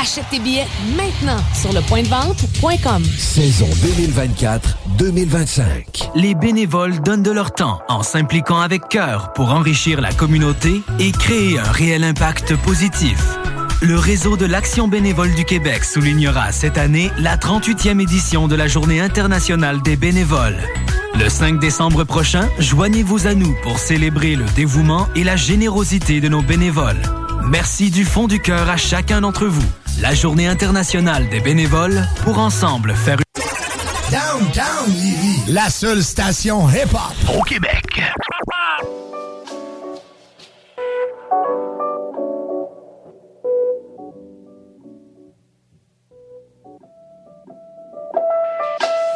Achète tes billets maintenant sur le point de vente.com. Saison 2024-2025. Les bénévoles donnent de leur temps en s'impliquant avec cœur pour enrichir la communauté et créer un réel impact positif. Le réseau de l'Action bénévole du Québec soulignera cette année la 38e édition de la Journée internationale des bénévoles. Le 5 décembre prochain, joignez-vous à nous pour célébrer le dévouement et la générosité de nos bénévoles. Merci du fond du cœur à chacun d'entre vous. La Journée internationale des bénévoles pour ensemble faire une... Downtown Lévis, la seule station hip-hop au Québec.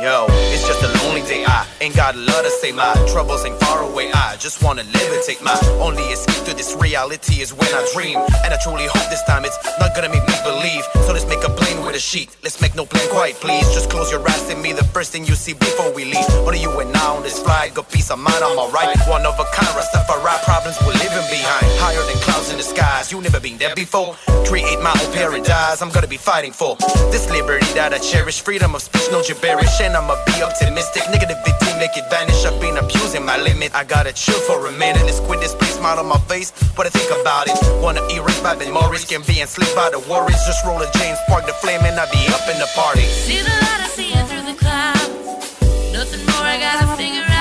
Yo, it's just a lonely day. I ain't got a lot to say. My troubles ain't far away. I just wanna levitate. My only escape to this reality is when I dream. And I truly hope this time it's not gonna make me believe. So let's make a plane with a sheet. Let's make no plan quiet, please. Just close your eyes and me the first thing you see before we leave. Only you and I on this flight. Got peace of mind, I'm alright. One of a kind, Rastafari problems we're leaving behind. Higher than clouds in the skies. You never been there before. Create my own paradise. I'm gonna be fighting for this liberty that I cherish. Freedom of speech, no gibberish. And I'ma be optimistic. Negativity make it vanish. I've been abusing my limit. I gotta chill for a minute. Let's quit this place, smile on my face. What I think about it. Wanna erase bad memories. Can be enslaved by the worries. Just roll a James, spark the flame, and I be up in the party. See the light, I see it through the clouds. Nothing more I gotta figure out.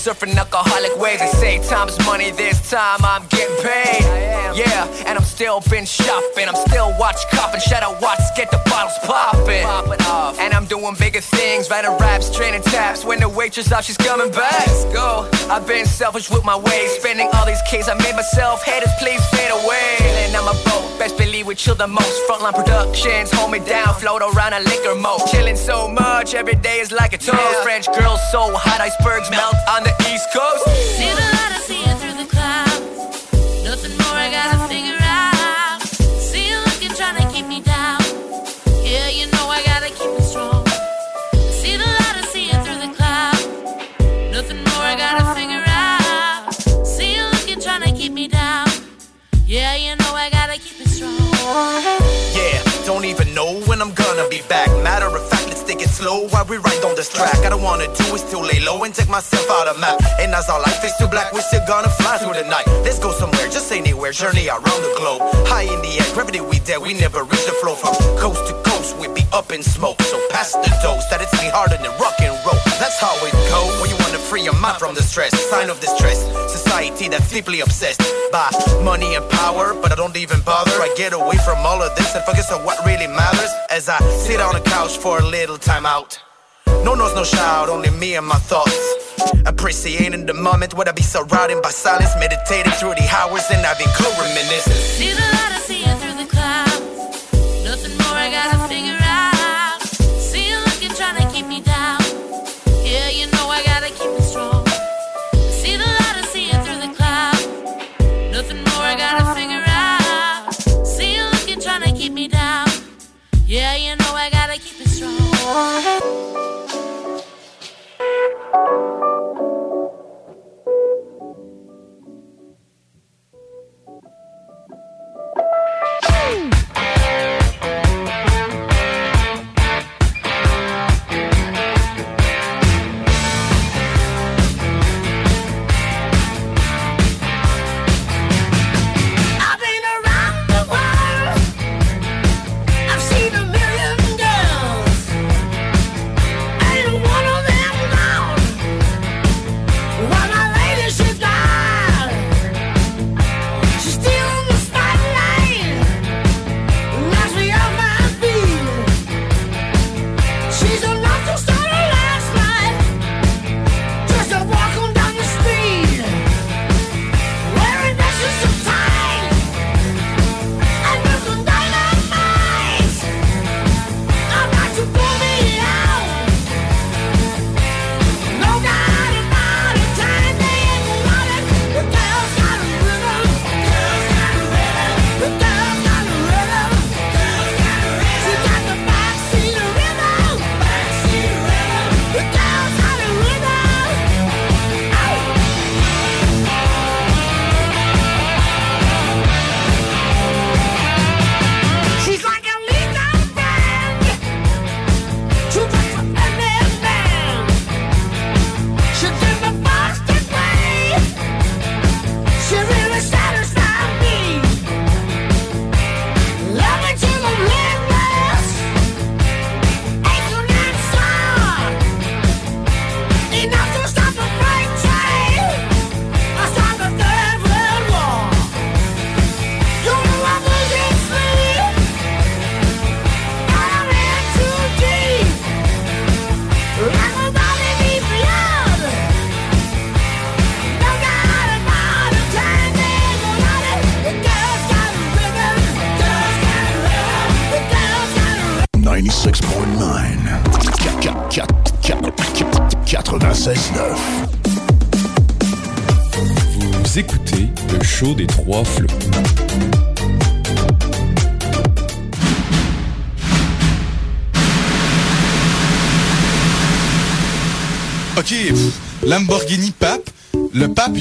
Surfing alcoholic waves. They say time's money, this time I'm getting paid. Yeah, and I'm still been shopping. I'm still watch copping, shadow watch, get the bottles popping. And I'm doing bigger things, writing raps, training taps. When the waitress out, she's coming back. Let's go. I've been selfish with my ways, spending all these K's. I made myself haters, please fade away. Chilling on my boat, best believe we chill the most. Frontline productions, hold me down, float around a liquor mode. Chilling so much, every day is like a toast. French girls so hot, icebergs melt on the east coast. See the light, I see it through the clouds. Nothing more I gotta figure out. See you looking, trying to keep me down. Yeah, you know I gotta keep it strong. See the light, I see it through the clouds. Nothing more I gotta figure out. See you looking, trying to keep me down. Yeah, you know I gotta keep it strong. Yeah, don't even know when I'm gonna be back. Matter of fact, let's take it slow while we ride on this track. I don't wanna do is still lay low and take myself out of map. And as our life is too black, we're still gonna fly through the night. Let's go somewhere, just anywhere, journey around the globe. High in the air, gravity we there, we never reach the flow from coast to coast. We be up in smoke, so pass the dose that it's me harder than rock and roll. That's how it go when you wanna free your mind from the stress. Sign of distress, society that's deeply obsessed by money and power, but I don't even bother. I get away from all of this and focus on what really matters as I sit on the couch for a little time out. No noise, no shout, only me and my thoughts. Appreciating the moment when I be surrounded by silence, meditating through the hours and having cool reminiscences. See the light, I see it through the clouds. Nothing more I gotta figure gotta keep it strong.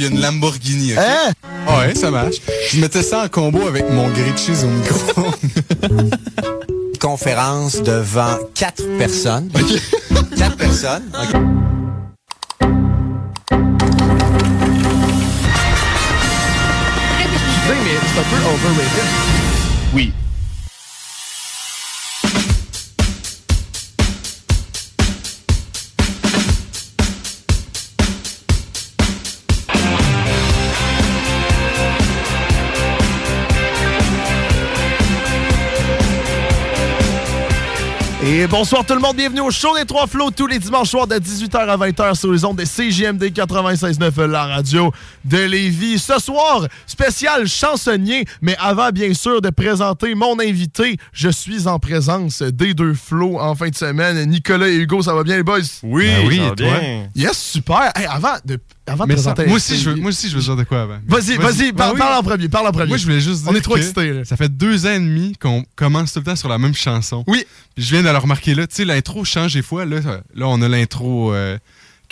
A une Lamborghini? Hein? Ah ouais, ça marche. Je mettais ça en combo avec mon grilled cheese au micro. conférence devant quatre personnes. quatre personnes. OK. mais c'est un peu overrated. Oui. Bonsoir tout le monde, bienvenue au show des Trois Flots tous les dimanches soirs de 18h à 20h sur les ondes des CGMD 96.9, la radio de Lévis. Ce soir, spécial chansonnier, mais avant bien sûr de présenter mon invité, je suis en présence des deux flots en fin de semaine. Nicolas et Hugo, ça va bien les boys? Oui, Ben oui, ça va et toi? bien. Yes, super! Hey, avant de, avant de Mais ça- présenter... moi, aussi, je veux, moi aussi, je veux dire de quoi avant. Vas-y, vas-y, Ben parle en premier, parle en premier. Moi, je voulais juste dire On est trop excités. Ça fait deux ans et demi qu'on commence tout le temps sur la même chanson. Oui. Puis je viens de le remarquer là. Tu sais, l'intro change des fois. Là, là on a l'intro euh,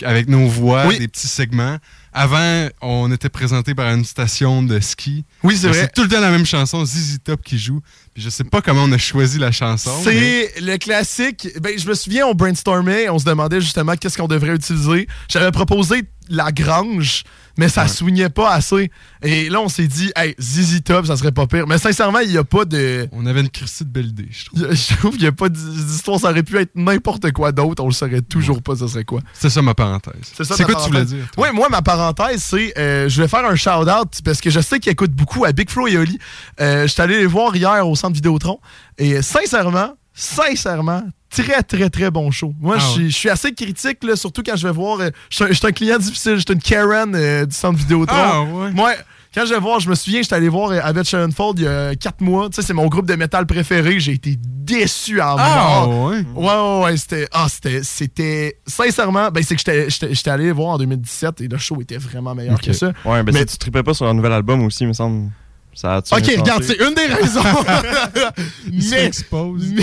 avec nos voix, des petits segments. Avant, on était présenté par une station de ski. Oui, c'est vrai. C'est tout le temps la même chanson, ZZ Top qui joue. Puis je sais pas comment on a choisi la chanson. mais- C'est le classique. Ben, je me souviens, on brainstormait, on se demandait justement qu'est-ce qu'on devrait utiliser. J'avais proposé la grange, mais ça soignait pas assez. Et là, on s'est dit, hey, ZZ Top, ça serait pas pire. Mais sincèrement, il y a pas de. On avait une Christie de belle idée, je trouve. Je trouve qu'il n'y a pas d'histoire. Ça aurait pu être n'importe quoi d'autre. On le saurait toujours pas, ça serait quoi. C'est ça ma parenthèse. C'est ça C'est quoi tu voulais dire? Oui, moi, ma parenthèse, c'est euh, je vais faire un shout-out parce que je sais qu'ils écoutent beaucoup à Big Flo et Oli. Euh, je suis allé les voir hier au centre Vidéotron et sincèrement, sincèrement, très, très, très bon show. Moi, Ah je suis- ouais. je suis assez critique, là, surtout quand je vais voir. euh, Je suis un- client difficile, je suis une Karen euh, du centre Vidéotron. Ah, ouais. Moi, quand je vais voir, je me souviens, j'étais allé voir euh, Avett Schoenfold il y a 4 mois. Tu sais, c'est mon groupe de métal préféré. J'ai été déçu à Ah, mort. ouais. Ouais, ouais, ouais, c'était. Ah, c'était. C'était. Sincèrement, ben, c'est que j'étais- allé voir en 2017 et le show était vraiment meilleur que ça. Ouais, ben Mais- si tu tripais pas sur un nouvel album aussi, il me semble. Ça a Ok, regarde, c'est une des raisons. Mais,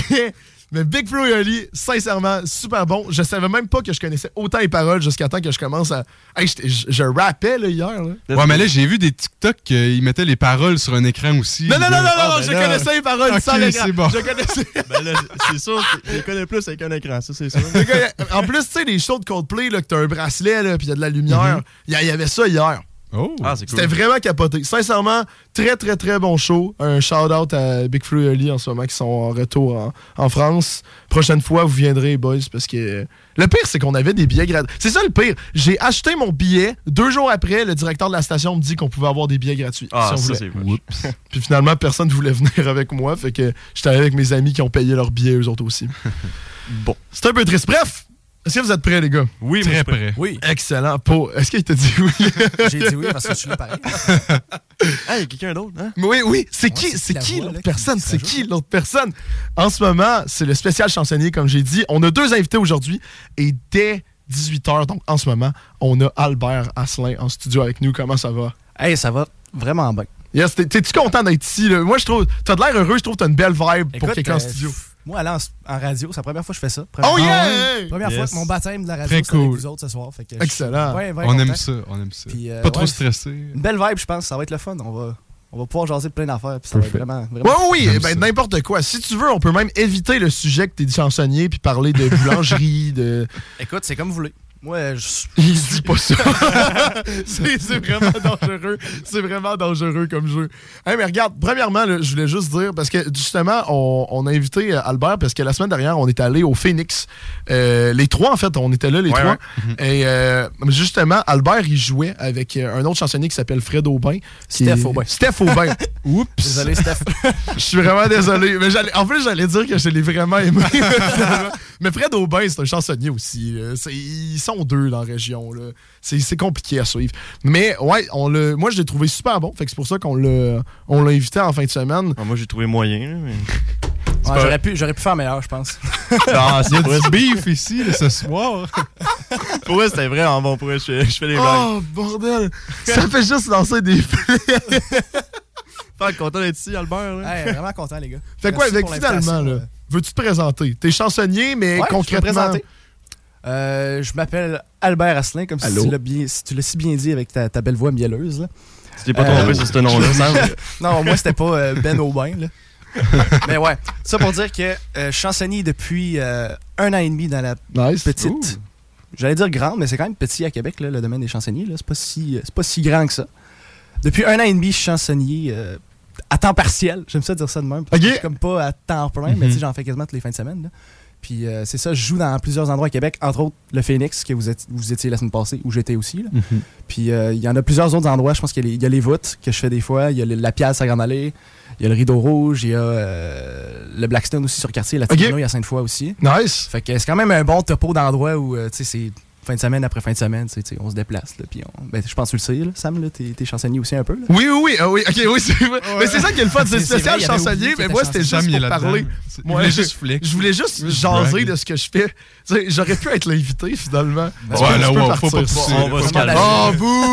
mais, mais Big Flo et Oli, sincèrement, super bon. Je savais même pas que je connaissais autant les paroles jusqu'à temps que je commence à. Hey, je, je rappais là, hier. Là. Ouais, mais là, j'ai vu des TikTok qu'ils mettaient les paroles sur un écran aussi. Non, non, non, non, non, Ah, non, ben je là. connaissais les paroles Ok, sans l'écran. c'est bon. Je connaissais. Ben là, c'est sûr, je les connais plus avec un écran, ça c'est sûr. En plus, tu sais, les shows de Coldplay, là, que t'as un bracelet, là, puis il y a de la lumière, il a- il y avait ça hier. Oh. Ah, c'est cool. C'était vraiment capoté. Sincèrement, très, très, très bon show. Un shout-out à Big Flo et Oli en ce moment qui sont en retour en, en France. Prochaine fois, vous viendrez, boys, parce que le pire, c'est qu'on avait des billets gratuits. C'est ça le pire. J'ai acheté mon billet. Deux jours après, le directeur de la station me dit qu'on pouvait avoir des billets gratuits. Ah, si on ça voulait. Puis finalement, personne ne voulait venir avec moi. Fait que j'étais avec mes amis qui ont payé leurs billets, eux autres aussi. Bon. C'est un peu triste. Bref, est-ce que vous êtes prêts, les gars? Oui, Très suis prêt. près. Oui, Excellent. Pour... Est-ce qu'il t'a dit oui? j'ai dit oui parce que je suis là pareil. Ah, il y a quelqu'un d'autre, hein? Oui, oui. C'est qui, c'est qui l'autre personne? C'est qui l'autre personne? En ce moment, c'est le spécial chansonnier, comme j'ai dit. On a deux invités aujourd'hui et dès 18h, donc en ce moment, on a Albert Asselin en studio avec nous. Comment ça va? Hey, ça va vraiment bien. Yes, t'es- t'es-tu content d'être ici? là? Moi, je trouve, t'as de l'air heureux, je trouve que t'as une belle vibe pour quelqu'un en euh, studio. Moi, aller en, en radio, c'est la première fois que je fais ça. Première, Oh Ah yeah! Première Yes. fois que mon baptême de la radio, Très c'est avec cool. vous autres ce soir. Fait que je- Excellent. Ouais, ouais, On content. aime ça, on aime ça. Puis, euh, pas trop ouais, stressé. Une belle vibe, je pense. Ça va être le fun. On va, on va pouvoir jaser de plein d'affaires. Puis ça va être vraiment, Ouais, oui, eh ben, n'importe quoi. Si tu veux, on peut même éviter le sujet que t'es chansonnier puis parler de boulangerie, de. Écoute, c'est comme vous voulez. Moi, je Il dit pas ça. c'est vraiment dangereux. C'est vraiment dangereux comme jeu. Hey, mais regarde, premièrement, là, je voulais juste dire, parce que justement, on, on a invité euh, Albert, parce que la semaine dernière, on est allé au Phoenix. Euh, les trois, en fait, on était là, les Ouais, trois. Et euh, justement, Albert, il jouait avec un autre chansonnier qui s'appelle Fred Aubin. Steph est- Aubin. Steph Aubin. Oups. Désolé, Steph. Je suis vraiment désolé. Mais j'allais- en plus, j'allais dire que je l'ai vraiment aimé. mais Fred Aubin, c'est un chansonnier aussi. là. C'est- Deux dans la région. C'est c'est compliqué à suivre. Mais ouais, on moi, je l'ai trouvé super bon. Fait que c'est pour ça qu'on l'a on l'a invité en fin de semaine. Ah, moi, j'ai trouvé moyen, mais. Ouais, j'aurais, pu, j'aurais pu faire meilleur, je pense. Non, Il y a vrai. du beef ici, là, ce soir. Pour vrai, c'était vraiment bon. Pour vrai, je fais, je fais des blagues. Oh, bordel! Ça fait juste lancer des Faire content d'être ici, Albert. Là. Hey, vraiment content, les gars. Fait quoi, finalement, là, veux-tu te présenter? T'es chansonnier, mais Ouais, je peux me concrètement. présenter. Euh, je m'appelle Albert Asselin, comme si tu, l'as bien, si tu l'as si bien dit avec ta, ta belle voix mielleuse. Là. Tu t'es pas trompé Euh, sur ce nom-là, non, moi, c'était pas euh, Ben Aubin. Là. Mais ouais, ça pour dire que je suis chansonnier depuis un an et demi dans la Nice. petite. J'allais dire grande, mais c'est quand même petit à Québec, là, le domaine des chansonniers. C'est pas, si, c'est pas si grand que ça. Depuis un an et demi, je suis chansonnier à temps partiel. J'aime ça dire ça de même. parce que Ok. Je suis comme pas à temps plein, mais Mhm. tu sais, j'en fais quasiment toutes les fins de semaine. là. Puis euh, c'est ça, je joue dans plusieurs endroits à Québec, entre autres le Phoenix, que vous, êtes, vous étiez la semaine passée, où j'étais aussi. là. Puis euh, il y en a plusieurs autres endroits. Je pense qu'il y, a les- il y a les voûtes que je fais des fois. Il y a le- la Piazza à Grande Allée. Il y a le Rideau Rouge. Il y a euh, le Blackstone aussi sur quartier. La. Tigno, il y a Sainte-Foy aussi. Nice. Fait que c'est quand même un bon topo d'endroit où, tu sais, c'est fin de semaine après fin de semaine, on se déplace. Là, puis on... ben, je pense que tu le sais, là, Sam, là, t'es, t'es chansonnier aussi un peu. Là. Oui, oui, oui. ah oui, ok, oui, c'est vrai. Mais c'est ça qui est le fun, c'est spécial vrai, chansonnier, mais moi, était c'était juste pour parler. Moi, je- juste. Je voulais juste jaser de ce que je fais. J'aurais pu être l'invité, finalement. Ben, ouais, là, faut pas pousser. On va se calmer. Oh, bouh!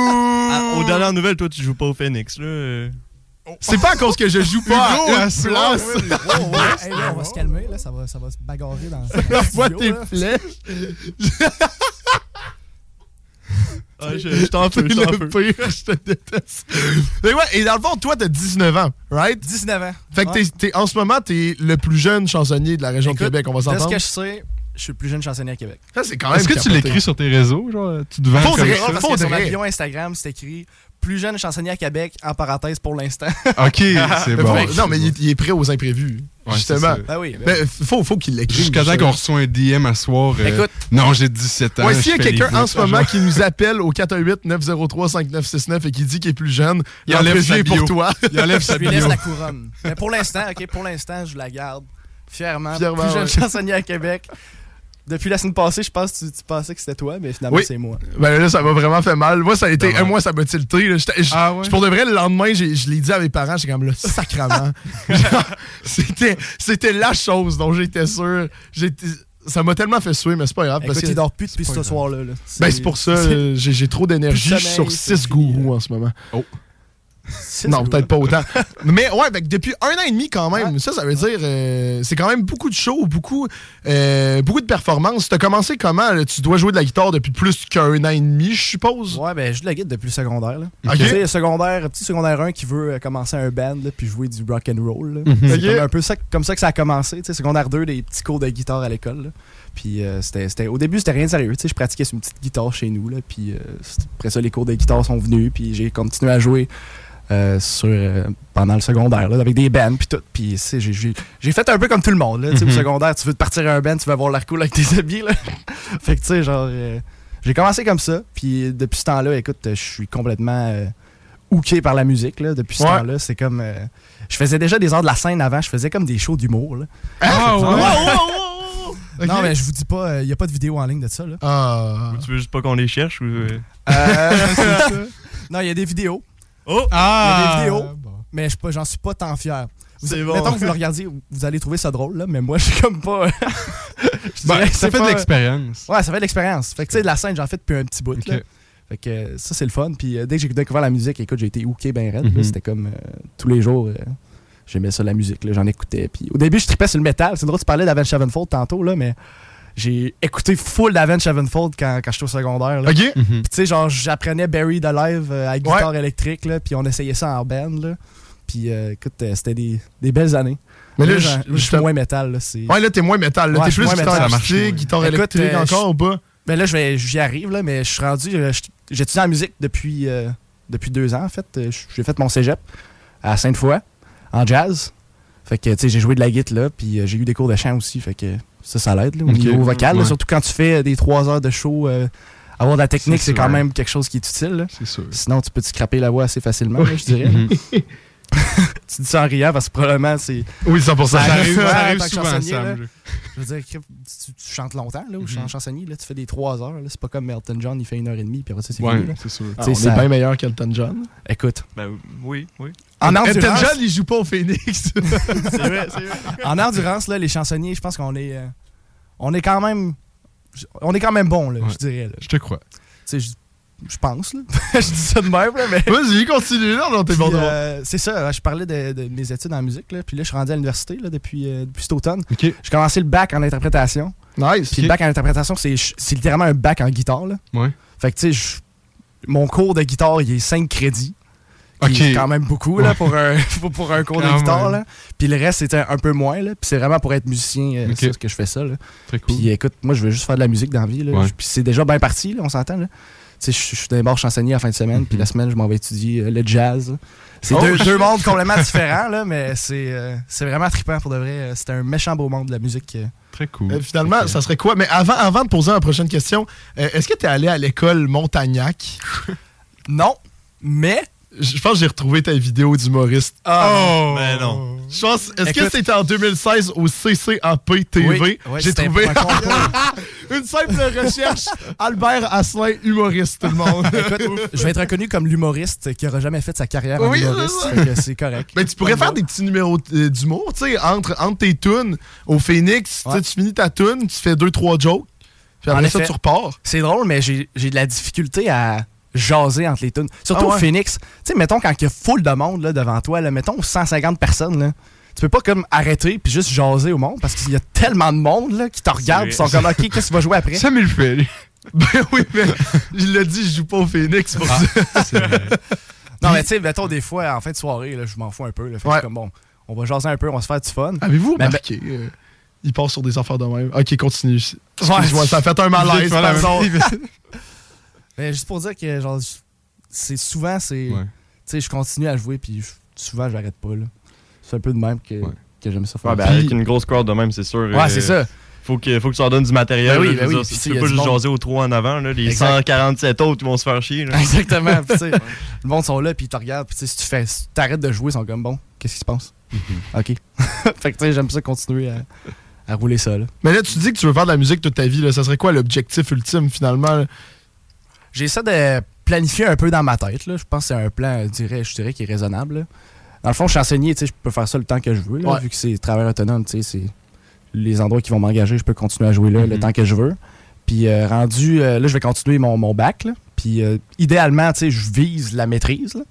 Ah, aux dernières nouvelles, toi, tu joues pas au Phoenix. Là. C'est pas à cause que je joue pas Hugo, à une place. ouais. Oh, ouais. Hey, là, on va se calmer, là, ça, va, ça va se bagarrer dans, Vois studio, tes flèches. Ah, je je t'en peux, je t'en le peux. pire, je te déteste. Mais ouais, et dans le fond, toi, t'as 19 ans, right? 19 ans. Fait que Ouais. t'es- t'es- en ce moment, t'es le plus jeune chansonnier de la région Écoute, de Québec, on va De ce s'entendre. que je sais, je suis le plus jeune chansonnier à Québec. Ça, c'est quand même Est-ce que tu l'écris sur tes réseaux? Genre, tu te vends Faudrait. comme Ouais, ça? parce que sur ma bio Instagram, c'est écrit plus jeune chansonnier à Québec, en parenthèse pour l'instant. Ok, c'est bon. non, mais il est, il est prêt aux imprévus. Ouais, justement. Ben oui. ben- Mais faut, faut qu'il l'écrive. Jusqu'à temps qu'on reçoit un DM à soir. euh, Écoute. non, j'ai 17 ans. Ouais, s'il y a quelqu'un en ce moment qui nous appelle au 418-903-5969 et qui dit qu'il est plus jeune, Il enlève sa est pour bio. toi. Il enlève sa lui laisse bio. la couronne. Mais pour l'instant, OK, pour l'instant, je la garde fièrement. Fièrement, plus jeune ouais. chansonnier à Québec. Depuis la semaine passée, je pense que tu, tu pensais que c'était toi, mais finalement, Oui. c'est moi. Ben là, ça m'a vraiment fait mal. Moi, ça a été. Un mois, ça m'a tilté. là. J'étais- j'- Ah ouais? Pour de vrai, le lendemain, j'ai- je l'ai dit à mes parents, j'étais comme le sacrement. Genre, C'était c'était la chose dont j'étais sûr. J'étais- Ça m'a tellement fait suer, mais c'est pas grave. parce Écoute, que- il dort plus depuis ce soir-là. là. Ben, c'est pour ça, c'est- euh, j'ai j'ai trop d'énergie. Je suis sur sommeil, 6 c'est- gourous en ce moment. c'est- Non, peut-être pas autant. Mais ouais, ben, depuis un an et demi quand même. Ça, ça veut dire euh, c'est quand même beaucoup de shows, beaucoup, euh, beaucoup de performances. T'as commencé comment? là? Tu dois jouer de la guitare depuis plus qu'un an et demi, je suppose. Ouais, ben, je joue de la guitare depuis le secondaire. Là. Tu sais, secondaire, petit secondaire 1 qui veut euh, commencer un band là, puis jouer du rock and roll. Mhm. C'est un peu ça, comme ça que ça a commencé. Tu sais, secondaire 2, des petits cours de guitare à l'école. Puis euh, c'était, c'était- au début, c'était rien de sérieux. Tu sais, je pratiquais sur une petite guitare chez nous. Là, puis euh, après ça, les cours de guitare sont venus. Puis j'ai continué à jouer euh, sur, pendant le secondaire là, avec des bands. Puis tout. Puis tu sais, j'ai, j'ai- j'ai fait un peu comme tout le monde. Là, tu sais, Mhm. Au secondaire, tu veux te partir à un band, tu veux avoir l'air cool avec tes habits. Là. fait que tu sais, genre. j'ai commencé comme ça. Puis depuis ce temps-là, écoute, je suis complètement. hooké par la musique là, depuis ce Ouais. temps-là. C'est comme. je faisais déjà des heures de la scène avant, je faisais comme des shows d'humour. là. Ah ouais? Non, mais je vous dis pas, il n'y a pas de vidéo en ligne de ça. Là. Ah. Ou tu veux juste pas qu'on les cherche ou. euh? Euh, non, il y a des vidéos, Oh! Ah! Il y a des vidéos. Bon. mais j'en suis pas tant fier. Vous, C'est bon. Mettons que vous le regardiez, vous allez trouver ça drôle, là, mais moi, je suis comme pas. je Ben, dirais ça fait de l'expérience. Ouais, ça fait de l'expérience. Fait que tu sais, de la scène, j'en fais depuis un petit bout. Là. Fait que euh, ça, c'est le fun. Puis euh, dès que j'ai découvert la musique, écoute, j'ai été hooké ben raide. là. Mhm. C'était comme euh, tous les jours, euh, j'aimais ça, la musique. là. J'en écoutais. Puis au début, je tripais sur le métal. C'est drôle, tu parlais d'Avenged Sevenfold tantôt, là, mais j'ai écouté full d'Avenged Sevenfold quand, quand j'étais au secondaire. là. Ok. Mhm. Puis tu sais, genre, j'apprenais Buried Alive euh, à guitare électrique, là, puis on essayait ça en band, là. Puis euh, écoute, euh, c'était des, des belles années. Mais là, Là, je- suis moins métal, là. C'est... Ouais, là, t'es moins métal. Là, Ouais, t'es plus guitare moins. guitare Écoute, électrique euh, encore ou pas? Ben là, je vais- j'y arrive, là, mais je suis rendu. euh, J'étudie en musique depuis, euh, depuis deux ans, en fait. Euh, J'ai fait mon cégep à Sainte-Foy, en jazz. Fait que, tu sais, j'ai joué de la guitare là, puis euh, j'ai eu des cours de chant aussi. Fait que ça, ça l'aide, au niveau vocal. là. Surtout quand tu fais des trois heures de show, euh, avoir de la technique, C'est quand même quelque chose qui est utile. là. C'est sûr. Sinon, tu peux te scraper la voix assez facilement, là, je dirais. Tu dis ça en riant parce que probablement c'est. Oui, 100%. Ça arrive- ça arrive souvent, Sam, je- Je veux dire, tu, tu chantes longtemps, là, ou en chansonnier, là, tu fais des 3 heures. là. C'est pas comme Elton John, il fait une heure et demie, puis après ça, c'est Ouais, fini. c'est sûr. Tu Ah, sais, on ça- est bien meilleur qu'Elton John. Écoute, Ben oui, oui. en Elton endurance, John, il joue pas au Phoenix. C'est vrai, c'est vrai. en endurance là, les chansonniers, je pense qu'on est, euh, on est quand même, on est quand même bon, là, Ouais. je dirais. là. Je te crois. Tu sais, je pense, là. je dis ça de même, là, mais. Vas-y, continue, là, non, t'es bon Puis, euh, c'est ça, je parlais de, de mes études en musique, là, puis là, je suis rendu à l'université là, depuis, euh, depuis cet automne. J'ai commencé le bac en interprétation. Nice. Puis le bac en interprétation, c'est c'est littéralement un bac en guitare. Là. Ouais. Fait que, tu sais, mon cours de guitare, il est 5 crédits. Qui OK. est quand même beaucoup là, Ouais. pour, un, pour- un cours de guitare. Là. Puis le reste, c'était un peu moins. Là. Puis c'est vraiment pour être musicien euh, ça, que je fais ça. Là. Très cool. Puis écoute, moi, je veux juste faire de la musique dans la vie. Là. Ouais. Puis c'est déjà bien parti, là, on s'entend. Là. Tu sais, je suis d'un bord chansonnier la fin de semaine, puis la semaine, je m'en vais étudier euh, le jazz. C'est Oh, deux, deux mondes complètement différents, là, mais c'est euh, c'est vraiment trippant pour de vrai. Euh, C'est un méchant beau monde de la musique. Très cool. Euh, finalement, ça serait quoi? Mais avant, avant de poser la prochaine question, euh, est-ce que tu es allé à l'école Montagnac? Non, mais. Je pense que j'ai retrouvé ta vidéo d'humoriste. Oh! Ben non. Je pense, est-ce que c'était en 2016 au CCAP TV? Oui, oui, j'ai trouvé une simple recherche. Albert Asselin, humoriste, tout le monde. Écoute, je vais être reconnu comme l'humoriste qui aura jamais fait sa carrière en Oui, humoriste. c'est correct. Mais tu pourrais faire des petits numéros euh, d'humour, tu sais, entre, entre tes tunes au Phoenix. tu sais, Ouais. Tu finis ta tune, tu fais deux, trois jokes. Puis En après ça, tu repars. C'est drôle, mais j'ai de la difficulté à jaser entre les tunes. Surtout Ah ouais? au Phoenix. Tu sais, mettons, quand il y a full de monde là, devant toi, là, mettons 150 personnes, là, tu peux pas comme arrêter puis juste jaser au monde parce qu'il y a tellement de monde là, qui te regarde ils sont comme OK, qu'est-ce que tu vas jouer après? Sam, il le fait, lui. Ben oui, mais il l'a dit, je joue pas au Phoenix pour Ah. ça. Non, mais tu sais, mettons, des fois, en fin de soirée, là, je m'en fous un peu. Là, fait Ouais. je comme bon, on va jaser un peu, on va se faire du fun. Avez-vous Mais- remarqué? euh, il passe sur des affaires de même? Ok, continue. Ouais. Ça fait un malaise, faire la même pardon. Mais juste pour dire que genre c'est souvent c'est Ouais. tu sais je continue à jouer puis je- souvent j'arrête pas là. C'est un peu de même que, Ouais. que j'aime ça faire. Ouais, ben, avec une grosse crowd de même, c'est sûr. Ouais, c'est ça. Faut que, faut que tu leur donnes du matériel. Ben oui, ben oui, dire, puis tu peux pas juste jaser aux trois en avant. Là, les Exact. 147 autres, ils vont se faire chier. là. Exactement. puis tu sais, le monde sont là puis ils te regardent puis tu sais, si tu fais si t'arrêtes de jouer ils sont comme bon qu'est-ce qui se passe? Ok. fait que tu sais j'aime ça continuer à, à rouler ça là. Mais là, tu dis que tu veux faire de la musique toute ta vie. Là. Ça serait quoi l'objectif ultime, finalement? là? J'essaie de planifier un peu dans ma tête. Là. Je pense que c'est un plan, je dirais, je dirais, qui est raisonnable. là. Dans le fond, je suis enseigné, tu sais, je peux faire ça le temps que je veux, là, Ouais. vu que c'est travail autonome, tu sais, c'est les endroits qui vont m'engager, je peux continuer à jouer là le Mhm. temps que je veux. Puis euh, rendu, euh, là, je vais continuer mon, mon bac. là. Puis euh, idéalement, tu sais, je vise la maîtrise. là.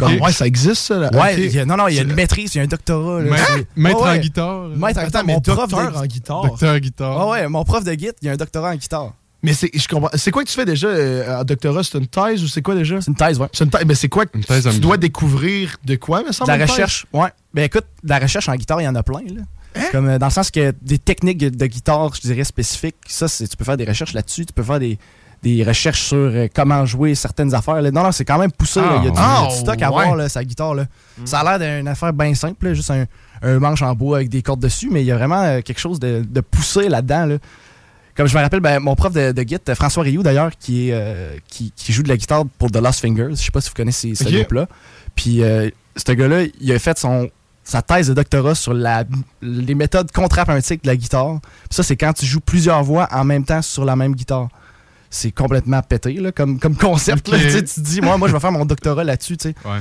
Comme, ouais, ça existe, ça. Là. Ouais, y a- non, non, il y a une maîtrise, il y a un doctorat. là. Maître, Ouais, en guitare. Maître en guitare, mon prof de... en guitare. Docteur guitare. Ah ouais, mon prof de guitare, il y a un doctorat en guitare. Mais c'est, je comprends. C'est quoi que tu fais déjà euh, en doctorat? C'est une thèse ou c'est quoi déjà? C'est une thèse, ouais. C'est une thèse. Mais c'est quoi? que Une thèse tu dois découvrir de quoi, me De semble? la recherche, ouais. Ben écoute, de la recherche en guitare, il y en a plein. Là. Hein? Comme euh, dans le sens que des techniques de guitare, je dirais spécifiques, ça, c'est- tu peux faire des recherches là-dessus, tu peux faire des, des recherches sur euh, comment jouer certaines affaires. là. Non, non, c'est quand même poussé. là. Il y a du, Ah, il y a du stock à ouais. voir, là, sa guitare. Là. Ça a l'air d'une affaire bien simple, là, juste un, un manche en bois avec des cordes dessus, mais il y a vraiment euh, quelque chose de, de poussé là-dedans. là. Comme je me rappelle, ben, mon prof de, de guitare, François Rioux d'ailleurs, qui, est, euh, qui, qui joue de la guitare pour The Lost Fingers. Je sais pas si vous connaissez ce Ok. groupe-là. Puis euh, ce gars-là, il a fait son, sa thèse de doctorat sur la, les méthodes contrapuntiques de la guitare. Puis ça, c'est quand tu joues plusieurs voix en même temps sur la même guitare. C'est complètement pété là, comme, comme concept. là. Tu te dis, moi, moi, je vais faire mon doctorat là-dessus. tu sais. Ouais.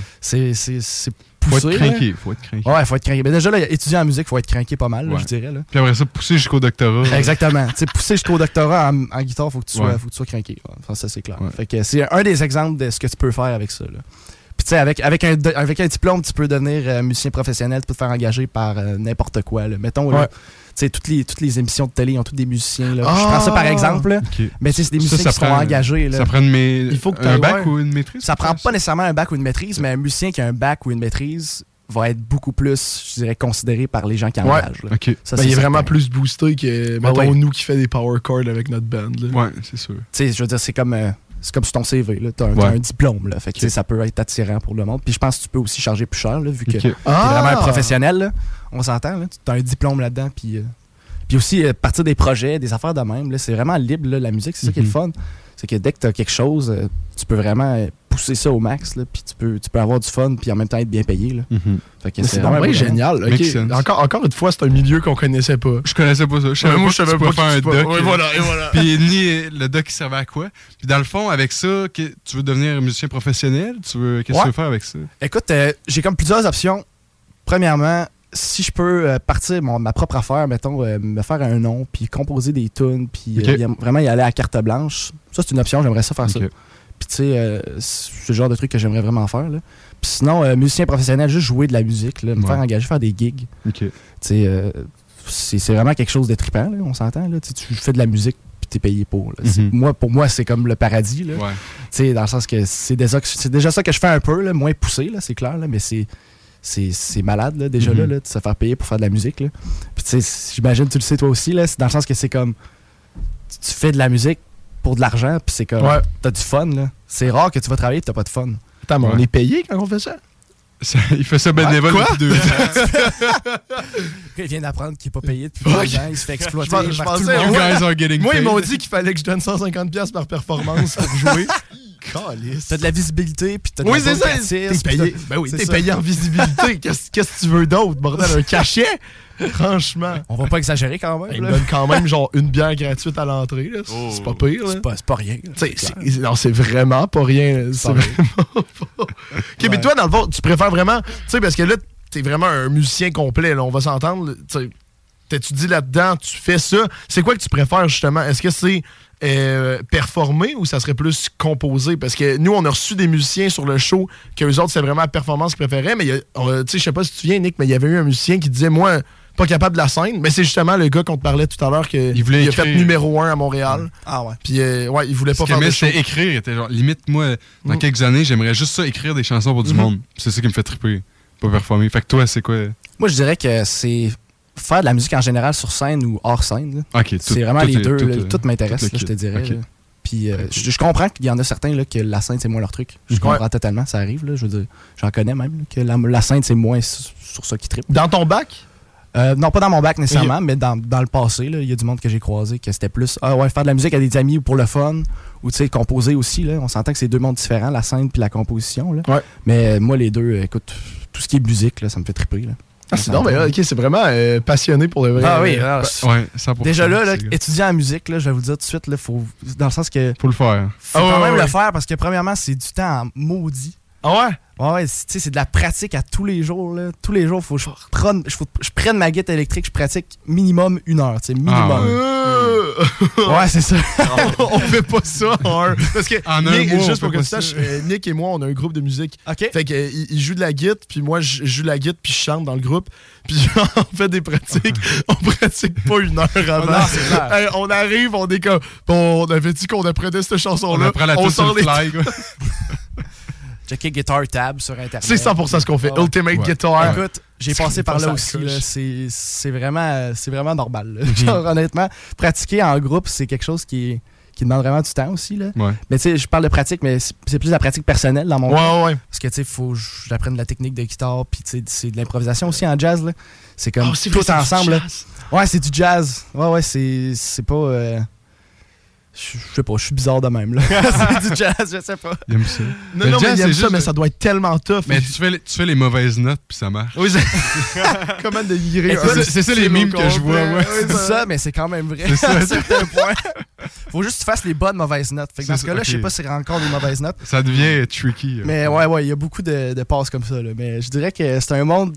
C'est c'est Faut être craqué. Faut être craqué. Ouais, faut être craqué. Mais déjà, là, étudier en musique, faut être craqué pas mal, là, je dirais. Là. Puis après ça, pousser jusqu'au doctorat. Exactement. tu sais, pousser jusqu'au doctorat en, en guitare, faut que tu sois, Ouais. faut que tu sois craqué. Enfin, ça, c'est clair. Fait que c'est un des exemples de ce que tu peux faire avec ça. Là. Puis, tu sais, avec, avec, un, avec un diplôme, tu peux devenir euh, musicien professionnel, tu peux te faire engager par euh, n'importe quoi. Là. Mettons, là, sais, toutes les, toutes les émissions de télé ils ont tous des musiciens. Là. Ah! Je prends ça par exemple. là. OK. Mais tu sais, c'est des musiciens ça qui sont prend- engagés. Là. Ça prend une Il faut que un bac ouais. ou une maîtrise? Ça prend pas nécessairement un bac ou une maîtrise, mais un musicien qui a un bac ou une maîtrise va être beaucoup plus, je dirais, considéré par les gens qui engagent. là. OK. Ça, Ben, il est vraiment plus boosté que, mettons, ouais. nous qui fait des power chords avec notre band. là. Ouais, c'est sûr. tu sais, je veux dire, c'est comme, euh, c'est comme sur ton CV. Tu as, Ouais. un diplôme. Là, fait que, ça peut être attirant pour le monde. Puis je pense que tu peux aussi charger plus cher, là, vu que OK. tu es Ah! vraiment un professionnel. là. On s'entend. Tu as un diplôme là-dedans. Puis, euh, puis aussi, euh, partir des projets, des affaires de même. là, C'est vraiment libre, là, la musique. C'est ça qui est le Mhm. fun. C'est que dès que tu as quelque chose, euh, tu peux vraiment pousser ça au max, là, puis tu peux, tu peux avoir du fun, puis en même temps être bien payé. Là. Mhm. Fait que Mais C'est vraiment génial. Encore, encore une fois, c'est un milieu qu'on connaissait pas. Je connaissais pas ça. Je savais Ouais, moi, pas je savais pas faire un doc. ouais, voilà, et voilà. Puis ni le doc il servait à quoi? Puis dans le fond, avec ça, que- tu veux devenir musicien professionnel? Tu veux, qu'est-ce que Ouais. tu veux faire avec ça? Écoute, euh, j'ai comme plusieurs options. Premièrement, si je peux euh, partir mon- ma propre affaire, mettons, euh, me faire un nom, puis composer des tunes, puis euh, vraiment y aller à carte blanche, ça c'est une option, j'aimerais ça faire ça. Puis tu sais, euh, c'est le genre de truc que j'aimerais vraiment faire. Là. Puis sinon, euh, musicien professionnel, juste jouer de la musique, là, me Ouais. faire engager, faire des gigs. Tu sais, euh, c'est c'est vraiment quelque chose de trippant, là, on s'entend. là. Tu fais de la musique, puis t'es payé pour. Mhm. Moi, pour moi, c'est comme le paradis. Là. Ouais. Tu sais, dans le sens que c'est déjà, c'est déjà ça que je fais un peu, là, moins poussé, là, c'est clair, là, mais c'est, c'est, c'est malade là, déjà Mhm. là, là, de se faire payer pour faire de la musique. Là. Puis tu sais, j'imagine tu le sais toi aussi, là, c'est dans le sens que c'est comme tu fais de la musique pour de l'argent, puis c'est comme Ouais. t'as du fun. Là. C'est rare que tu vas travailler et t'as pas de fun. Attends, mais on est payé quand on fait ça? Ça- il fait ça bénévole Quoi? depuis deux ans. Il vient d'apprendre qu'il est pas payé depuis deux ans, il se fait exploiter. Je, pensais, monde. You guys are getting moi, ils paid. m'ont dit qu'il fallait que je donne 150$ piastres par performance pour jouer. Calice. T'as de la visibilité, puis t'as de Oui, la c'est ça. T'es payé. Ben oui, t'es payé en visibilité. Qu'est-ce qu'est-ce que tu veux d'autre, bordel? Un cachet? Franchement. On va pas exagérer quand même. Il me là. donne quand même genre une bière gratuite à l'entrée. là. Oh. C'est pas pire. C'est pas, c'est pas rien. c'est non, c'est vraiment pas rien. C'est pas rien. vraiment pas. Ok, mais toi, dans le fond, tu préfères vraiment. Tu sais, parce que là, t'es vraiment un musicien complet, là, on va s'entendre. T'étudies là-dedans, tu fais ça? C'est quoi que tu préfères, justement? Est-ce que c'est euh, performer ou ça serait plus composer? Parce que nous, on a reçu des musiciens sur le show qu'eux autres, c'est vraiment la performance qu'ils préféraient. Mais je sais pas si tu te souviens, Nick, mais il y avait eu un musicien qui disait, moi, pas capable de la scène. Mais c'est justement le gars qu'on te parlait tout à l'heure qui Il voulait a fait numéro un à Montréal. Ah ouais. Puis, euh, ouais, il voulait pas faire de show. c'était écrire. Il était genre, limite, moi, dans Mm. quelques années, j'aimerais juste ça, écrire des chansons pour du Mhm. monde. C'est ça qui me fait triper. Pas performer. Fait que toi, c'est quoi? Moi, je dirais que c'est faire de la musique en général sur scène ou hors scène. là. Ok, tout- c'est vraiment tout les deux. tout là. Tout, m'intéresse, je te dirais. Puis euh, je, je comprends qu'il y en a certains là, que la scène, c'est moins leur truc. Je Ouais. comprends totalement, ça arrive. Là, je veux dire, j'en connais même, là, que la, la scène, c'est moins sur, sur ça qui tripe. Dans ton bac? Euh, non, pas dans mon bac nécessairement, mais dans, dans le passé, là, il y a du monde que j'ai croisé que c'était plus ah ouais, faire de la musique à des amis ou pour le fun, ou tu sais, composer aussi. Là. On s'entend que c'est deux mondes différents, la scène puis la composition. Là. Ouais. Mais euh, moi, les deux, écoute, tout ce qui est musique, là, ça me fait triper. Là. Ah, c'est non, mais ok, c'est vraiment euh, passionné pour le vrai. Ah oui, Euh, ah, Ouais, 100%. Déjà là, étudier en musique, là, je vais vous dire tout de suite, là, faut, dans le sens que Faut le faire. faut Ah quand ouais, même ouais, le faire parce que premièrement, c'est du temps en maudit. Ah ouais? Ouais, ouais, c'est tu sais, c'est de la pratique à tous les jours. Là. Tous les jours, faut que je prenne, je, faut que je prenne ma guitare électrique, je pratique minimum une heure. tu sais, Minimum. Ah ouais. Ouais, c'est ça. on fait pas ça en un. Parce que En Nick, mois, on juste fait pour que pas tu ça. saches, euh, Nick et moi, on a un groupe de musique. OK. Fait que euh, il, joue de la guitare, puis moi je joue de la guitare, puis je chante dans le groupe. Puis on fait des pratiques. on pratique pas une heure avant. Non. Hey, on arrive, on est comme bon, on avait dit qu'on apprenait cette chanson-là. On sur le les- fly, quoi. Checker Guitar Tab sur Internet. C'est 100% ce qu'on fait. Ah. Ultimate Ouais. Guitar. Écoute, j'ai passé par là aussi. C'est c'est vraiment, c'est vraiment normal. là. Genre, honnêtement, pratiquer en groupe, c'est quelque chose qui, qui demande vraiment du temps aussi. Là. Ouais. Mais tu sais, je parle de pratique, mais c'est plus de la pratique personnelle dans mon Ouais, cas. ouais, ouais. Parce que tu sais, il faut que j'apprenne la technique de guitare, puis tu sais, c'est de l'improvisation aussi en jazz. là. C'est comme Oh, tout vrai, c'est du ensemble. là. Ouais, c'est du jazz. Ouais, ouais, c'est c'est pas. euh, Je sais pas, je suis bizarre de même. là. c'est du jazz, je sais pas. Il aime ça. Non, Mais non, mais il aime ça, juste- mais ça doit être tellement tough. Mais tu fais, les- tu fais les mauvaises notes, puis ça marche. Oui, c'est- Comment un c'est ça- c'est ça les mimes que je vois. Oui, C'est ça, mais c'est quand même vrai. C'est ça. à un certain point. Faut juste que tu fasses les bonnes mauvaises notes. Fait que dans ce cas-là, je sais pas si c'est encore des mauvaises notes. Ça devient tricky. Mais ouais, ouais, il y a beaucoup de, de passes comme ça. là. Mais je dirais que c'est un monde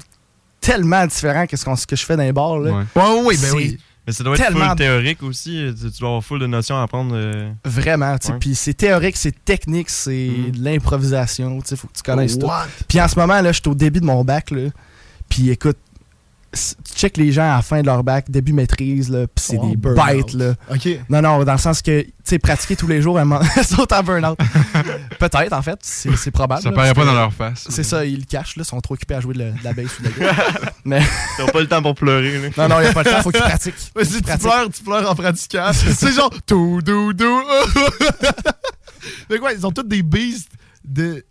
tellement différent que ce, que je fais dans les bars. Là. Ouais. Ouais, oui, ben oui. Mais ça doit être Tellement- full théorique aussi. Tu, tu dois avoir full de notions à apprendre. euh. Vraiment. Puis c'est théorique, c'est technique, c'est Mhm. de l'improvisation. Il faut que tu connaisses tout. What? Puis en ce moment, là, je suis au début de mon bac. Là. Puis écoute, check les gens à la fin de leur bac, début maîtrise, là, puis c'est Oh, des bêtes. Là. OK. Non, non, dans le sens que, tu sais, pratiquer tous les jours, moment- sautent en burn-out. Peut-être, en fait, c'est c'est probable. Ça là, paraît pas que dans leur face. C'est ça, ils le cachent, là, ils sont trop occupés à jouer de la, de la bass ou de la guitare. Mais T'as pas le temps pour pleurer. Là. non, non, il n'y a pas le temps, faut qu'ils pratiquent. Mais si tu pleures, tu pleures en pratiquant. c'est genre tout, dou, dou. Mais quoi, ils ont tous des beasts de.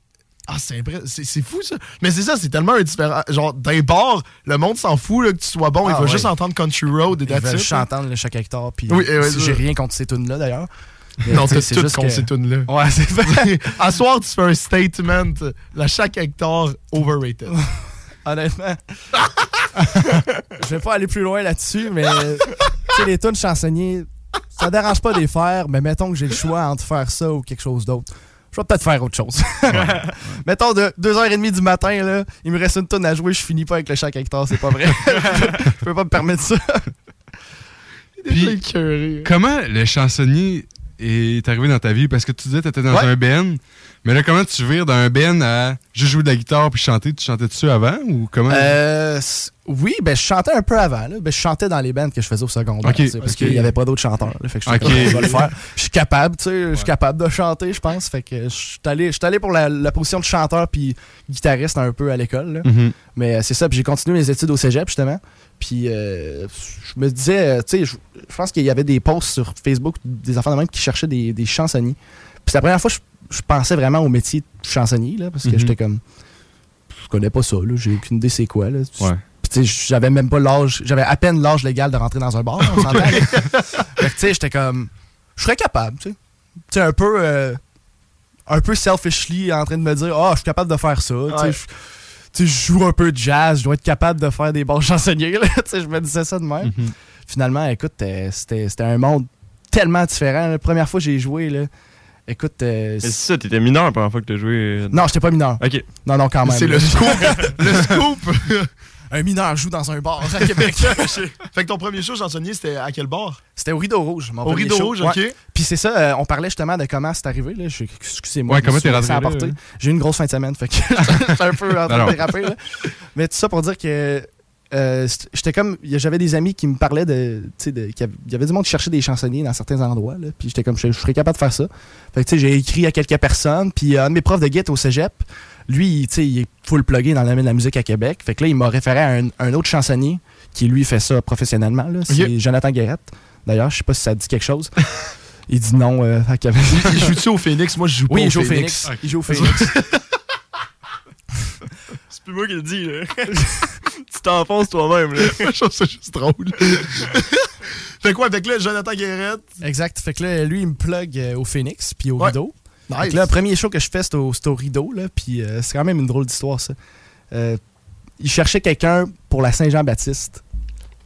Ah, c'est impré- c'est fou ça. Mais c'est ça, c'est tellement indifférent. Genre, d'un bord, le monde s'en fout là, que tu sois bon. il Ah, ouais. juste entendre Country Road et Ils veulent juste entendre le chaque hectare. Puis Oui, ouais, si ça. j'ai rien contre ces tunes-là, d'ailleurs. Non, t'as c'est tout juste contre que- ces tunes-là. Ouais, c'est vrai. à soir, tu fais un statement. La chaque hectare, overrated. Honnêtement. je vais pas aller plus loin là-dessus, mais tu sais, les tunes chansonniers, ça dérange pas de les faire, mais mettons que j'ai le choix entre faire ça ou quelque chose d'autre. Je vais peut-être faire autre chose. mettons de 2h30 du matin, là, il me reste une tonne à jouer, je finis pas avec le chaque hectare, c'est pas vrai. je peux pas me permettre ça. Puis, comment le chansonnier est arrivé dans ta vie? Parce que tu disais que tu étais dans Ouais. un Ben, mais là, comment tu vires d'un Ben à juste jouer de la guitare puis chanter? Tu chantais dessus avant ou comment? Euh, oui, ben je chantais un peu avant. Là. Ben, je chantais dans les bands que je faisais au secondaire. Parce qu'il n'y avait pas d'autres chanteurs. là. fait que je vais le faire. Je suis capable, tu sais. Je suis capable de chanter, je pense. Fait que je suis allé, pour la, la position de chanteur puis guitariste un peu à l'école. Mhm. Mais euh, c'est ça. Puis j'ai continué mes études au cégep, justement. Puis euh, je me disais, euh, tu sais, je je pense qu'il y avait des posts sur Facebook des enfants de même qui cherchaient des, des chansonniers. Puis c'est la première fois que je, je pensais vraiment au métier de chansonnier, là, parce que Mhm. j'étais comme, je connais pas ça, là, j'ai aucune idée c'est quoi. Là. Ouais. Puis tu sais, j'avais même pas l'âge, j'avais à peine l'âge légal de rentrer dans un bar, on s'entend. fait que tu sais, j'étais comme, je serais capable, tu sais. Tu sais, un peu, euh, un peu selfishly en train de me dire, ah, je suis capable de faire ça, tu sais, Ouais. je- tu sais, je joue un peu de jazz, je dois être capable de faire des bons chansonniers, là. Tu sais, je me disais ça de même. Mhm. Finalement, écoute, euh, c'était c'était un monde tellement différent. La première fois que j'ai joué, là, écoute... euh, c'est ça, t'étais mineur la première fois que t'as joué. euh, non, j'étais pas mineur. Ok. Non, non, quand même. C'est le scoop. le scoop. Un mineur joue dans un bar à Québec. fait que ton premier show chansonnier, c'était à quel bar? C'était au Rideau Rouge. Mon Au premier Rideau show. Rouge, Ouais. ok. Puis c'est ça, euh, on parlait justement de comment c'est arrivé. Là. Je- Excusez-moi. Ouais, comment t'es là? J'ai eu une grosse fin de semaine, fait que j'étais un peu en train de déraper. là. Mais tout ça pour dire que euh, j'étais comme. J'avais des amis qui me parlaient de. tu sais, de- qu'il y avait- Il y avait du monde qui cherchait des chansonniers dans certains endroits. Là, puis j'étais comme, je, je serais capable de faire ça. Fait que tu sais, j'ai écrit à quelques personnes. Puis euh, un de mes profs de guitare au cégep, lui, il, tu sais, il est full plugué dans le domaine de la musique à Québec. Fait que là, il m'a référé à un, un autre chansonnier qui, lui, fait ça professionnellement. là. C'est. Jonathan Guérette. D'ailleurs, je sais pas si ça dit quelque chose. Il dit non. Euh, à Québec. Il joue-tu au Phoenix? Moi, je joue pas Oui, au il joue au Phoenix. Phoenix. Il joue au Phoenix. C'est plus moi qui le dis, là. tu t'enfonces toi-même, là. je trouve ça juste drôle. fait quoi, avec là, Jonathan Guérette? exact. Fait que là, lui, il me plug euh, au Phoenix puis au Ouais. rideau. Nice. Là, le premier show que je fais, c'est au, au rideau. Là, puis euh, c'est quand même une drôle d'histoire, ça. Euh, il cherchait quelqu'un pour la Saint-Jean-Baptiste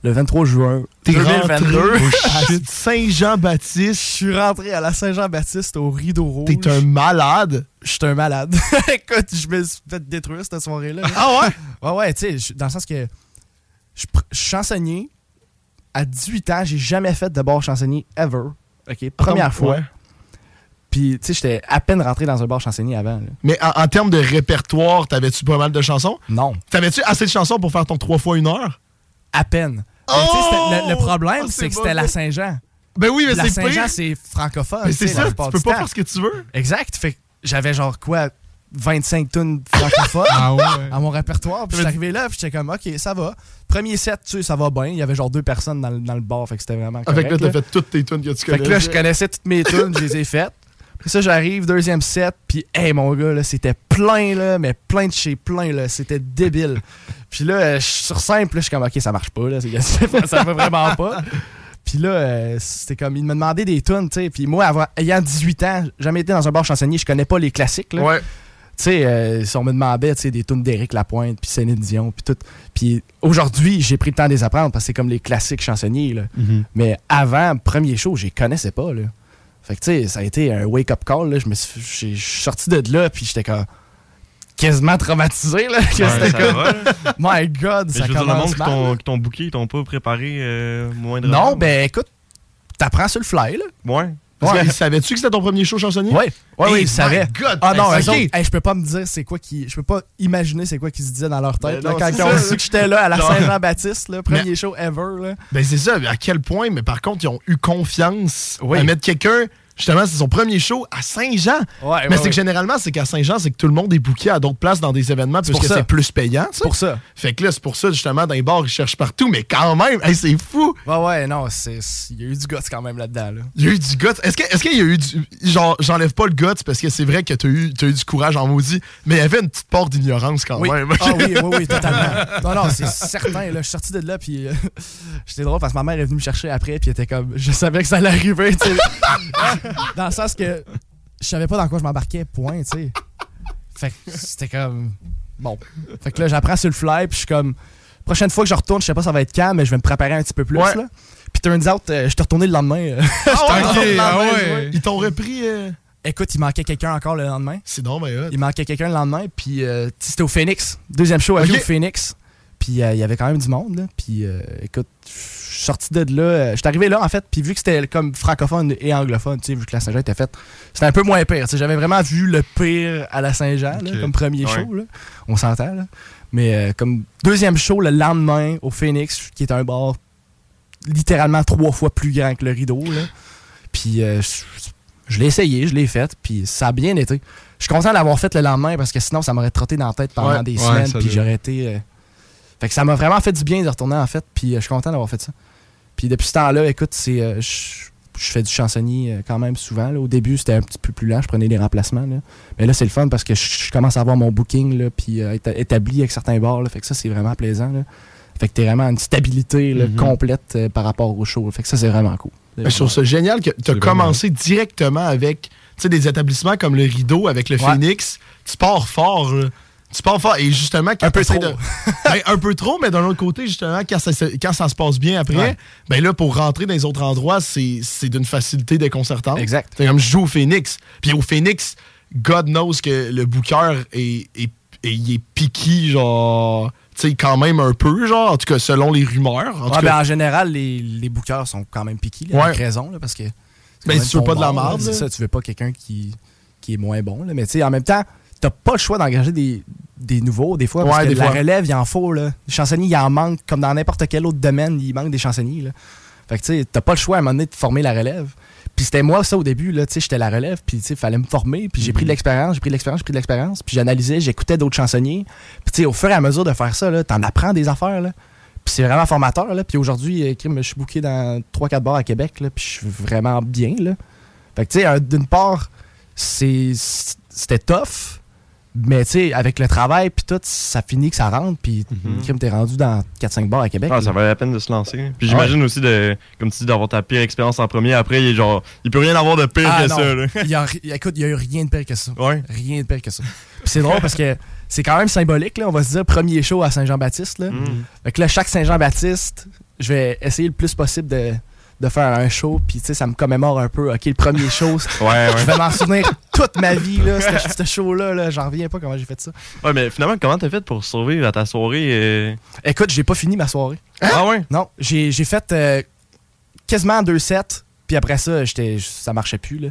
le 23 juin T'es 2022. rentré à à Saint-Jean-Baptiste. Je suis rentré à la Saint-Jean-Baptiste au rideau rouge. T'es un malade? Je suis un malade. Écoute, je me suis fait détruire cette soirée-là. là. Ah ouais? Ouais, ouais, tu sais, dans le sens que je, suis chansonnier. À 18 ans, j'ai jamais fait de bar chansonnier ever. OK, première Ah, fois. ouais. Puis, tu sais, j'étais à peine rentré dans un bar chansonnier avant. là. Mais en, en termes de répertoire, t'avais-tu pas mal de chansons? Non, T'avais-tu assez de chansons pour faire ton 3 fois une heure? à peine. Mais tu sais, c'était- le, le problème, Oh, c'est c'est que bon, c'était la. Saint-Jean. Ben oui, mais La c'est Saint-Jean, pire. c'est francophone. Mais c'est tu sais, la ça, plupart tu peux du pas temps. faire ce que tu veux. Exact. Fait que j'avais genre quoi, 25 tonnes francophones Ah ouais? à mon répertoire. Puis je suis arrivé là, puis j'étais comme, OK, ça va. Premier set, tu sais, ça va bien. Il y avait genre deux personnes dans, le- dans le bar, fait que c'était vraiment Avec correct. là, t'as là. fait toutes tes tunes que tu Fait connais. que là, je connaissais toutes mes tunes, je les ai faites. Ça, j'arrive, deuxième set, puis hey, mon gars, là, c'était plein, là, mais plein de chez plein, là. C'était débile. Puis là, euh, je suis sur là, je suis comme, OK, ça marche pas, là. Ça va vraiment pas. Puis là, euh, c'était comme, il me demandait des tunes, tu sais. Puis moi, avoir- ayant 18 ans, jamais été dans un bar chansonnier, je connais pas les classiques, là. Ouais. Tu sais, euh, si on me demandait, tu sais, des tunes d'Éric Lapointe, puis Céline Dion, puis tout. Puis aujourd'hui, j'ai pris le temps de les apprendre parce que c'est comme les classiques chansonniers, là. Mhm. Mais avant, premier show, je les connaissais pas, là. Fait que, tu sais, ça a été un wake-up call, là. Je me suis, j'ai- je suis sorti de là, puis j'étais comme quasiment traumatisé, là. que Ouais, c'était ça comme, va, là. my God, Mais ça je veux dire, le monde qui mal. t'ont- qui t'ont booké, ils t'ont pas préparé euh, moindrement. Non, ben écoute, t'apprends sur le fly, là. Ouais. Parce Ouais. que savais-tu que c'était ton premier show chansonnier? Oui, oui, Hey, oui, my ils savaient. God, ah non, eux ok. autres, hey, je peux pas me dire c'est quoi qui. Je peux pas imaginer c'est quoi qui se disait dans leur tête. Ben là, non, quand c'est ils ont ça, su que j'étais là à la Saint-Jean-Baptiste, le premier Mais- show ever. Là. Ben c'est ça, à quel point, mais par contre, ils ont eu confiance Oui. à mettre quelqu'un. Justement, c'est son premier show à Saint-Jean. Ouais, mais ouais, c'est ouais. que généralement, c'est qu'à Saint-Jean, c'est que tout le monde est booké à d'autres places dans des événements puisque ça. c'est plus payant. ça. pour ça. Fait que là, c'est pour ça, justement, dans les bars, ils cherchent partout, mais quand même, hey, c'est fou! Ouais, ouais, non, c'est- c'est- il y a eu du gosse quand même là-dedans. Là. Il y a eu du guts. Est-ce que- qu'il y a eu du. Genre, j'enlève pas le guts parce que c'est vrai que t'as eu, t'as eu du courage en maudit, mais il y avait une petite part d'ignorance quand Oui. même. Ah oui, oui, oui, totalement. Non, non, c'est certain. Là, je suis sorti de là, puis euh, j'étais drôle parce que ma mère est venue me chercher après, puis elle était comme, je savais que ça allait arriver. tu sais. dans le sens que je savais pas dans quoi je m'embarquais, point, tu sais. Fait que c'était comme. Bon. Fait que là, j'apprends sur le fly, puis je suis comme. Prochaine fois que je retourne, je sais pas ça va être quand, mais je vais me préparer un petit peu plus, Ouais. là. Puis turns out, euh, je t'ai retourné le lendemain. euh. Ah le ah lendemain, ouais. jouer. Ils t'ont repris. euh, Écoute, il manquait quelqu'un encore le lendemain. C'est non, mais Il manquait quelqu'un le lendemain, puis euh, c'était au Phoenix. Deuxième show à jouer Ok. au Phoenix. Puis euh, il y avait quand même du monde, là. Puis euh, écoute, je suis sorti de là. euh, Je suis arrivé là, en fait, puis vu que c'était comme francophone et anglophone, vu que la Saint-Jean était faite, c'était un peu moins pire. J'avais vraiment vu le pire à la Saint-Jean, comme premier Ouais. show, là. On s'entend, là. Mais euh, comme deuxième show le lendemain au Phoenix, qui est un bar littéralement trois fois plus grand que le rideau, là. Puis euh, je, je l'ai essayé, je l'ai fait, puis ça a bien été. Je suis content de l'avoir fait le lendemain parce que sinon ça m'aurait trotté dans la tête pendant Ouais. des Ouais, semaines, puis j'aurais été. euh, Fait que ça m'a vraiment fait du bien de retourner en fait, puis euh, je suis content d'avoir fait ça. Puis depuis ce temps-là, écoute, c'est. euh, je fais du chansonnier euh, quand même souvent. là. Au début, c'était un petit peu plus lent, je prenais des remplacements. là. Mais là, c'est le fun parce que je, commence à avoir mon booking, là, puis euh, éta- établi avec certains bars. là. Fait que ça, c'est vraiment plaisant. là. Fait que t'es vraiment une stabilité là, Mhm. complète euh, par rapport au show. Fait que ça, c'est vraiment cool. Mais je trouve ça génial que tu as commencé directement avec tu sais, des établissements comme le Rideau, avec le Ouais. Phoenix. Tu pars fort. là. Tu pars fort. Et justement, quand Un peu trop. de. Ben, un peu trop, mais d'un autre côté, justement, quand ça, se- quand ça se passe bien après, Ouais. ben là, pour rentrer dans les autres endroits, c'est d'une facilité déconcertante. Exact. C'est comme je joue au Phoenix. Puis au Phoenix, God knows que le booker est, est, est- il est piqué, genre. Tu sais, quand même un peu, genre. En tout cas, selon les rumeurs. En tout cas, ben, en général, les, les bookers sont quand même piqués, là, Ouais. avec raison, là, parce que. Ben, même tu veux pas de la là. ça, tu veux pas quelqu'un qui, qui est moins bon. Là. Mais tu sais, en même temps, t'as pas le choix d'engager des, des nouveaux, des fois, parce Ouais, que des la fois. relève, il en faut. Là. Les chansonniers, il en manque, comme dans n'importe quel autre domaine, il manque des chansonniers. Là. Fait que tu sais, t'as pas le choix à un moment donné de former la relève. Puis c'était moi, ça, au début, là, tu sais, j'étais la relève, puis tu sais, fallait me former, puis Mhm. j'ai pris de l'expérience, j'ai pris de l'expérience, j'ai pris de l'expérience, puis j'analysais, j'écoutais d'autres chansonniers. Puis tu sais, au fur et à mesure de faire ça, là, t'en apprends des affaires, là. Puis c'est vraiment formateur, là. Puis aujourd'hui, euh, je suis booké dans 3-4 bars à Québec, là, puis je suis vraiment bien, là. Fait que tu sais, d'une part, c'est c'était tough, mais tu sais, avec le travail, puis tout, ça finit que ça rentre, puis crime, t'es rendu dans 4-5 bars à Québec. Ah, ça valait la peine de se lancer. Puis Ah j'imagine aussi, de, comme tu dis, d'avoir ta pire expérience en premier. Après, il, est genre, il peut rien avoir de pire Ah, que non. ça. là. Il y a, écoute, il y a eu rien de pire que ça. Ouais. Rien de pire que ça. Puis c'est drôle parce que c'est quand même symbolique, là, on va se dire, premier show à Saint-Jean-Baptiste. Là. Mm. Fait que là, chaque Saint-Jean-Baptiste, je vais essayer le plus possible de, de faire un show, puis tu sais, ça me commémore un peu. OK, le premier show, Ouais, ouais. je vais m'en souvenir toute ma vie, là, ce show-là, là, j'en reviens pas comment j'ai fait ça. Ouais, mais finalement, comment t'as fait pour survivre à ta soirée? euh? Écoute, j'ai pas fini ma soirée. Ah ouais? Non, j'ai fait euh, quasiment deux sets, puis après ça, j'étais ça marchait plus, là.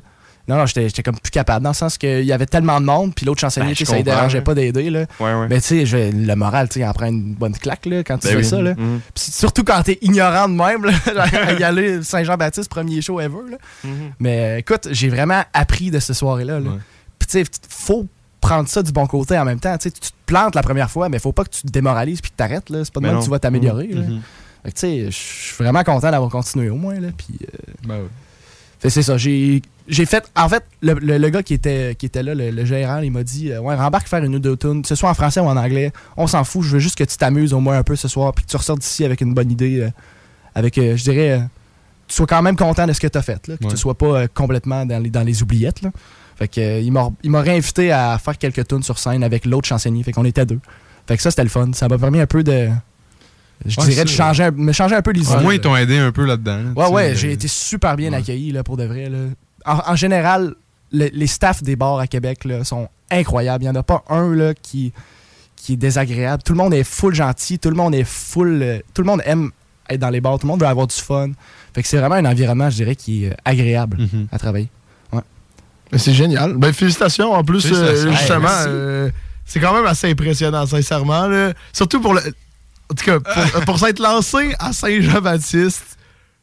Non, non, j'étais comme plus capable, dans le sens qu'il y avait tellement de monde, puis l'autre chansonnier, Ben, tu je sais, ça ne dérangeait pas d'aider. Ouais. Mais tu sais, le moral, tu sais, en prend une bonne claque, là, quand tu Ben fais oui. ça, là. Mhm. Surtout quand t'es ignorant de même, là, à y aller Saint-Jean-Baptiste, premier show ever, là. Mhm. Mais écoute, j'ai vraiment appris de cette soirée-là, là. Ouais. Puis tu sais, faut prendre ça du bon côté en même temps. Tu te plantes la première fois, mais faut pas que tu te démoralises puis que t'arrêtes, là. C'est pas de même que tu vas t'améliorer, là. Fait que tu sais, je suis vraiment content d'avoir continué au moins, là. Puis... euh, Ben c'est ça, j'ai j'ai fait. En fait, le, le- le gars qui était, qui était là, le, le gérant, il m'a dit euh, Ouais, rembarque faire une ou deux tunes, que ce soit en français ou en anglais. On s'en fout, je veux juste que tu t'amuses au moins un peu ce soir, puis que tu ressortes d'ici avec une bonne idée. euh, avec, euh, je dirais, tu sois quand même content de ce que tu as fait, là, que Ouais. tu sois pas complètement dans les, dans les oubliettes. Là. Fait que, il m'a réinvité à faire quelques tunes sur scène avec l'autre chansonnier. Fait qu'on était deux. Fait que ça, c'était le fun. Ça m'a permis un peu de. Je Ouais, dirais de changer, un- me changer un peu les Au idées. moins, ils t'ont aidé un peu là-dedans. là, Ouais, ouais, j'ai été super bien accueilli là, pour de vrai. Là. En, en général, le- les staffs des bars à Québec là, sont incroyables. Il n'y en a pas un là, qui, qui est désagréable. Tout le monde est full gentil, tout le monde est full. euh, tout le monde aime être dans les bars, tout le monde veut avoir du fun. Fait que c'est vraiment un environnement, je dirais, qui est euh, agréable Mhm. à travailler. Mais c'est génial. Ben, félicitations. En plus, Félicitations. euh, justement, Hey, euh, c'est quand même assez impressionnant, sincèrement. là. Surtout pour le. En tout cas, pour, pour s'être lancé à Saint-Jean-Baptiste,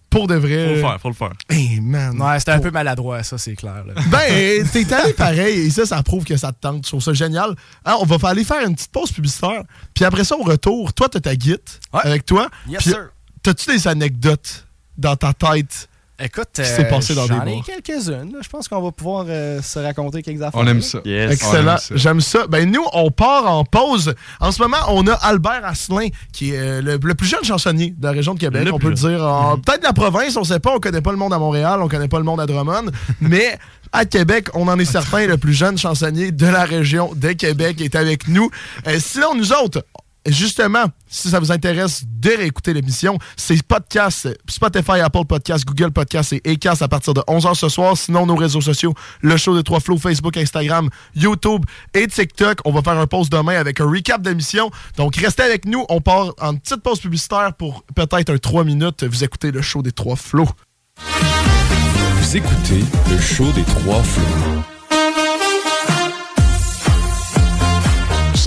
pour de Faut vrai. le faire, faut le faire. Hey, man. Ouais, c'était un peu maladroit, ça, c'est clair. là. Ben, t'es allé pareil, et ça, ça prouve que ça te tente. Je trouve ça génial. Hein, on va aller faire une petite pause publicitaire. Puis après ça, au retour, toi, t'as ta guide Ouais. avec toi. Yes, Puis, sir. T'as-tu des anecdotes dans ta tête Écoute, passé dans des j'en ai quelques-unes. Je pense qu'on va pouvoir euh, se raconter quelques affaires. On aime ça. Excellent. J'aime ça. Ben, nous, on part en pause. En ce moment, on a Albert Asselin, qui est euh, le, le plus jeune chansonnier de la région de Québec. Le on peut le dire. en- Peut-être de la province, on sait pas. On connaît pas le monde à Montréal, on connaît pas le monde à Drummond. mais à Québec, on en est certain, le plus jeune chansonnier de la région de Québec est avec nous. Euh, sinon, nous autres, Justement, si ça vous intéresse de réécouter l'émission, c'est podcast, Spotify, Apple Podcast, Google Podcast et Acast à partir de 11h ce soir. Sinon, nos réseaux sociaux, le show des trois flots, Facebook, Instagram, YouTube et TikTok. On va faire un pause demain avec un recap d'émission. Donc, restez avec nous. On part en petite pause publicitaire pour peut-être un 3 minutes. Vous écoutez le show des trois flots. Vous écoutez le show des trois flots.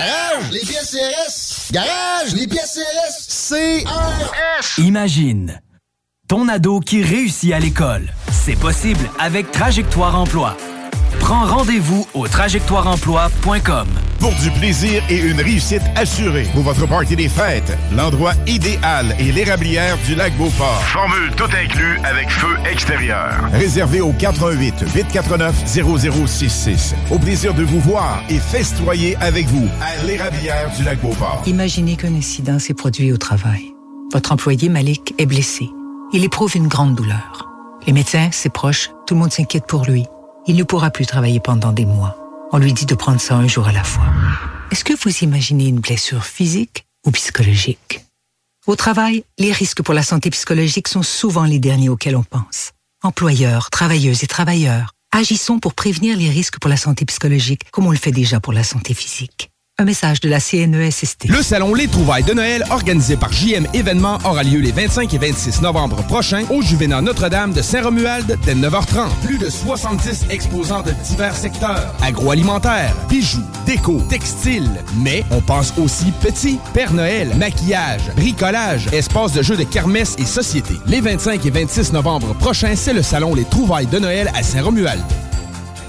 Garage, les pièces CRS. Garage, les pièces CRS. CRS. Imagine ton ado qui réussit à l'école. C'est possible avec Trajectoire Emploi. Prends rendez-vous au trajectoireemploi.com. Pour du plaisir et une réussite assurée. Pour votre party des fêtes, l'endroit idéal est l'érablière du lac Beauport. Formule tout inclus avec feu extérieur. Réservé au 88 849 0066. Au plaisir de vous voir et festoyer avec vous à l'érablière du lac Beauport. Imaginez qu'un incident s'est produit au travail. Votre employé Malik est blessé. Il éprouve une grande douleur. Les médecins, ses proches, tout le monde s'inquiète pour lui. Il ne pourra plus travailler pendant des mois. On lui dit de prendre ça un jour à la fois. Est-ce que vous imaginez une blessure physique ou psychologique? Au travail, les risques pour la santé psychologique sont souvent les derniers auxquels on pense. Employeurs, travailleuses et travailleurs, agissons pour prévenir les risques pour la santé psychologique comme on le fait déjà pour la santé physique. Un message de la CNESST. Le salon Les Trouvailles de Noël, organisé par JM Événements, aura lieu les 25 et 26 novembre prochains au Juvénat Notre-Dame de Saint-Romuald dès 9h30. Plus de 70 exposants de divers secteurs. Agroalimentaire, bijoux, déco, textile. Mais on pense aussi petit. Père Noël, maquillage, bricolage, espace de jeux de kermesse et société. Les 25 et 26 novembre prochains, c'est le salon Les Trouvailles de Noël à Saint-Romuald.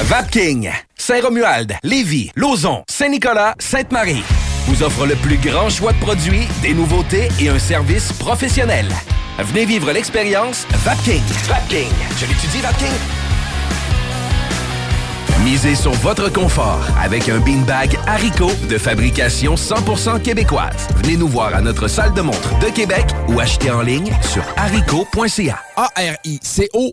Vapking, Saint-Romuald, Lévis, Lauson, Saint-Nicolas, Sainte-Marie vous offre le plus grand choix de produits, des nouveautés et un service professionnel. Venez vivre l'expérience Vapking. Vapking. Je l'étudie, Vapking. Misez sur votre confort avec un beanbag Haricot de fabrication 100% québécoise. Venez nous voir à notre salle de montre de Québec ou achetez en ligne sur haricot.ca. A-R-I-C-O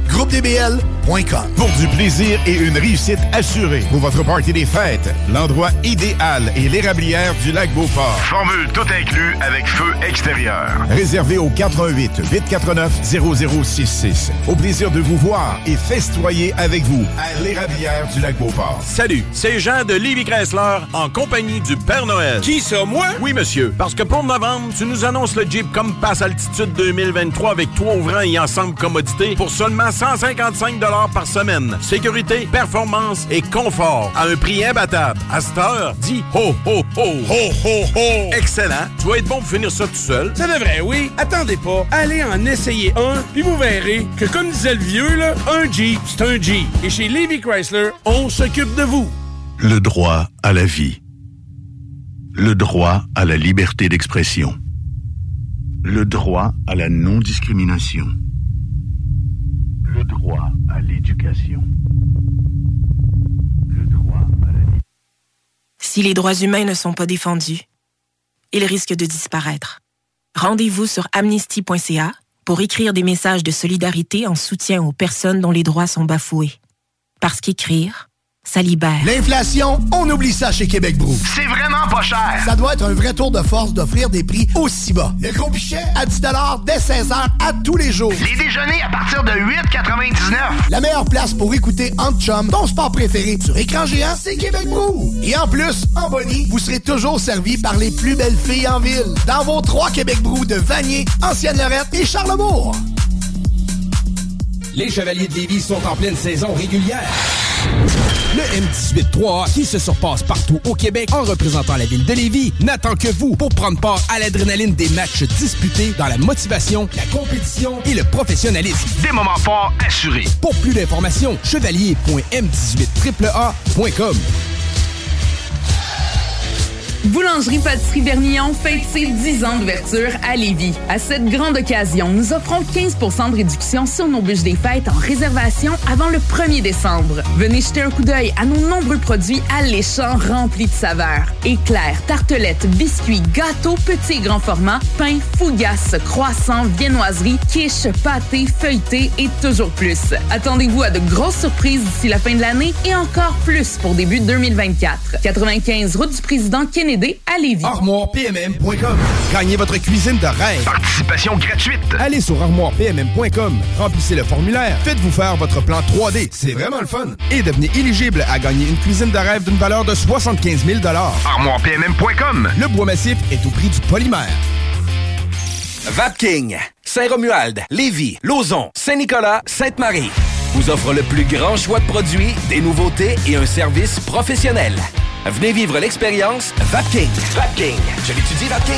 GroupeDBL.com. Pour du plaisir et une réussite assurée pour votre party des fêtes, l'endroit idéal est l'érablière du lac Beauport. Formule tout inclus avec feu extérieur. Réservé au 88 849 0066. Au plaisir de vous voir et festoyer avec vous à l'érablière du lac Beauport. Salut, c'est Jean de Livy Chrysler en compagnie du Père Noël. Qui ça, moi? Oui, monsieur. Parce que pour novembre, tu nous annonces le Jeep Compass Altitude 2023 avec trois ouvrants et ensemble commodité pour seulement 155 par semaine. Sécurité, performance et confort à un prix imbattable. À cette heure, dis ho, ho, ho. Ho, ho, ho. Excellent. Tu vas être bon pour finir ça tout seul. Ça devrait, oui. Attendez pas. Allez en essayer un, puis vous verrez que, comme disait le vieux, là, un Jeep, c'est un Jeep. Et chez Levy Chrysler, on s'occupe de vous. Le droit à la vie. Le droit à la liberté d'expression. Le droit à la non-discrimination. Le droit à l'éducation. Le droit à la Si les droits humains ne sont pas défendus, ils risquent de disparaître. Rendez-vous sur amnesty.ca pour écrire des messages de solidarité en soutien aux personnes dont les droits sont bafoués. Parce qu'écrire, ça libère. L'inflation, on oublie ça chez Québec Brou. C'est vraiment pas cher. Ça doit être un vrai tour de force d'offrir des prix aussi bas. Le gros pichet à 10 dès 16h à tous les jours. Les déjeuners à partir de 8,99. La meilleure place pour écouter Ant Chum, ton sport préféré sur écran géant, c'est Québec Brou. Et en plus, en bonnie, vous serez toujours servi par les plus belles filles en ville. Dans vos trois Québec Brou de Vanier, Ancienne-Lorette et Charlebourg. Les Chevaliers de Lévis sont en pleine saison régulière. Le M18-3A, qui se surpasse partout au Québec en représentant la ville de Lévis, n'attend que vous pour prendre part à l'adrénaline des matchs disputés dans la motivation, la compétition et le professionnalisme. Des moments forts assurés. Pour plus d'informations, chevalier.m18AAA.com. Boulangerie Pâtisserie Vernillon fête ses 10 ans d'ouverture à Lévis. À cette grande occasion, nous offrons 15% de réduction sur nos bûches des fêtes en réservation avant le 1er décembre. Venez jeter un coup d'œil à nos nombreux produits alléchants remplis de saveurs. Éclairs, tartelettes, biscuits, gâteaux, petits et grands formats, pains, fougasses, croissants, viennoiseries, quiches, pâtés, feuilletés et toujours plus. Attendez-vous à de grosses surprises d'ici la fin de l'année et encore plus pour début 2024. 95 route du président Kennedy à Lévis. ArmoirePMM.com. Gagnez votre cuisine de rêve. Participation gratuite. Allez sur ArmoirePMM.com. Remplissez le formulaire. Faites-vous faire votre plan 3D. C'est vraiment le fun. Et devenez éligible à gagner une cuisine de rêve d'une valeur de 75 000 ArmoirePMM.com. Le bois massif est au prix du polymère. Vapking, Saint-Romuald, Lévis, Lauson, Saint-Nicolas, Sainte-Marie vous offre le plus grand choix de produits, des nouveautés et un service professionnel. Venez vivre l'expérience Vapking. Vapking. Je l'étudie, Vapking.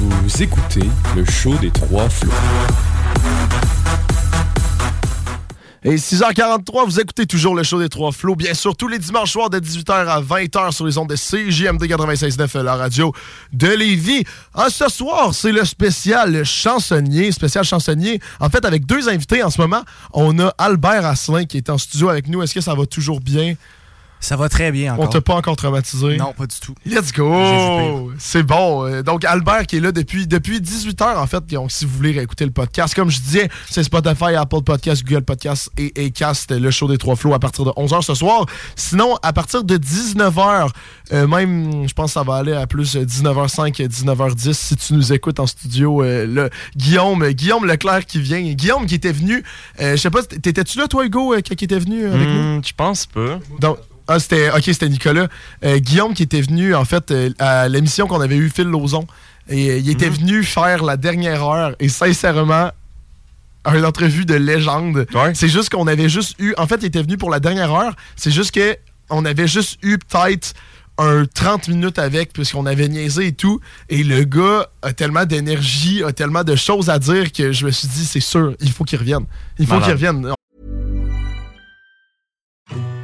Vous écoutez le show des trois flots. Et 6h43, vous écoutez toujours le show des Trois Flots. Bien sûr, tous les dimanches soirs de 18h à 20h sur les ondes de CJMD 96.9, la radio de Lévis. Ah, ce soir, c'est le spécial chansonnier, spécial chansonnier. En fait, avec deux invités en ce moment, on a Albert Asselin qui est en studio avec nous. Est-ce que ça va toujours bien? Ça va très bien encore. On t'a pas encore traumatisé? Non, pas du tout. Let's go! C'est bon. Euh, Donc, Albert qui est là depuis, depuis 18h, en fait. Donc, si vous voulez réécouter le podcast, comme je disais, c'est Spotify, Apple Podcast, Google Podcast et Acast, le show des trois flots à partir de 11h ce soir. Sinon, à partir de 19h, euh, même, je pense que ça va aller à plus 19h05, 19h10 si tu nous écoutes en studio. Euh, le, Guillaume, Guillaume Leclerc qui vient. Guillaume qui était venu. je sais pas, t'étais-tu là, toi, Hugo, quand il était venu avec nous? Je pense pas. Donc, ah, c'était. Ok, c'était Nicolas. Euh, Guillaume qui était venu, en fait, euh, à l'émission qu'on avait eu Phil Lozon. Et euh, il était venu faire la dernière heure. Et sincèrement, une entrevue de légende. C'est juste qu'on avait juste eu. En fait, il était venu pour la dernière heure. C'est juste que on avait juste eu peut-être un 30 minutes avec, puisqu'on avait niaisé et tout. Et le gars a tellement d'énergie, a tellement de choses à dire que je me suis dit, c'est sûr, il faut qu'il revienne. Il faut qu'il revienne.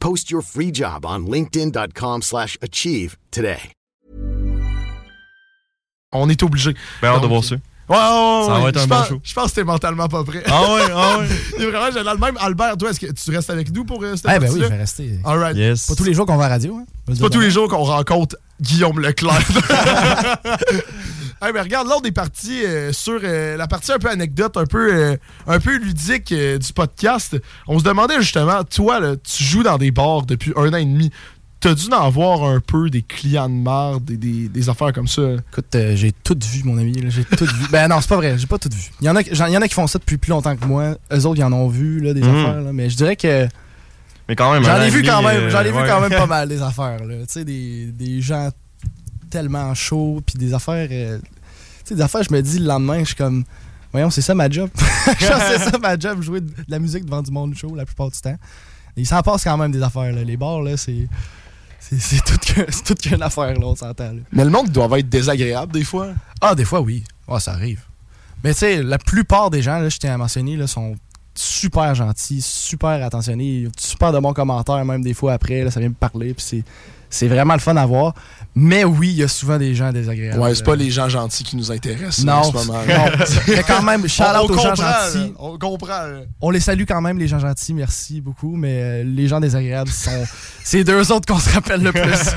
Post your free job on linkedin.com slash achieve today. On est obligé. Ben, hâte de voir ça. Ouais, ouais, ouais, Ça va être Je un bon pense- show. Je pense que t'es mentalement pas prêt. Ah ouais, ah ouais. Il est vraiment génial. Même Albert, toi, est-ce que tu restes avec nous pour euh, cette Eh ben oui, je vais rester. All right. Yes. Pas tous les jours qu'on va à la radio. Hein. C'est pas tous les jours qu'on rencontre Guillaume Leclerc. hey, mais regarde, là, on est parti euh, sur euh, la partie un peu anecdote, un peu, euh, un peu ludique euh, du podcast. On se demandait justement, toi, là, tu joues dans des bars depuis un an et demi. T'as dû en voir un peu des clients de marde, des, des, des affaires comme ça? Écoute, euh, j'ai tout vu, mon ami. là, J'ai tout vu. Ben non, c'est pas vrai. J'ai pas tout vu. Il y, en a, y en a qui font ça depuis plus longtemps que moi. Eux autres, ils en ont vu, là, des Mhm. affaires. là. Mais je dirais que. Mais quand même, J'en un ai vu quand même, euh, j'en ai vu quand même pas mal des affaires. là. Tu sais, des, des gens tellement chauds, puis des affaires. euh, tu sais, des affaires, je me dis le lendemain, je suis comme. Voyons, c'est ça ma job. C'est ça ma job, jouer de la musique devant du monde chaud la plupart du temps. Et il s'en passe quand même des affaires. Là. Les bars, là, c'est. C'est c'est tout que- c'est tout qu'une affaire, là, on s'entend. là. Mais le monde doit être désagréable des fois. Ah, des fois, oui. Ah, ça arrive. Mais tu sais, la plupart des gens, là, je tiens à mentionner, là, sont super gentils, super attentionnés, super de bons commentaires, même des fois après, là, ça vient me parler, puis c'est, c'est vraiment le fun à voir. Mais oui, il y a souvent des gens désagréables. Ouais, c'est pas les gens gentils qui nous intéressent Non, en ce moment. non. Mais quand même, shout On- out on aux gens gentils. On comprend. On les salue quand même, les gens gentils, merci beaucoup, mais euh, les gens désagréables sont. c'est deux autres qu'on se rappelle le plus.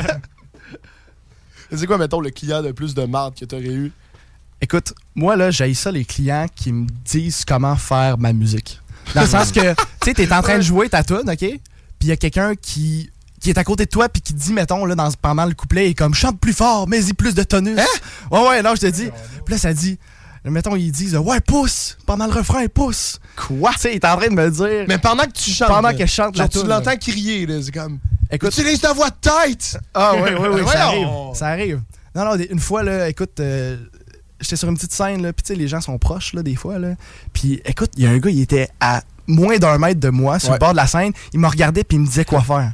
C'est quoi, mettons, le client de plus de marde que t'aurais eu? Écoute, moi, là, j'ai ça les clients qui me disent comment faire ma musique. Dans le sens que, tu sais, t'es en train de jouer ta tune, OK? Puis il y a quelqu'un qui, qui est à côté de toi puis qui dit, mettons, là, dans, pendant le couplet, il est comme, chante plus fort, mets-y plus de tonus. Ouais, ouais, non, je te dis. Puis là, ça dit, mettons, ils disent, ouais, pousse, pendant le refrain, pousse. Quoi? Tu sais, il est en train de me dire. Mais pendant que tu chantes. Pendant là, que je chante la genre, tu l'entends là. crier, là, c'est comme. Écoute- Utilise ta voix de tête! Ah oui, oui, oui, ça arrive. Ça arrive. Non, non, une fois, là, écoute, euh, j'étais sur une petite scène, là, puis tu sais, les gens sont proches, là, des fois, là. Puis écoute, il y a un gars, il était à moins d'un mètre de moi, sur Ouais. le bord de la scène. Il me regardait, puis il me disait quoi faire.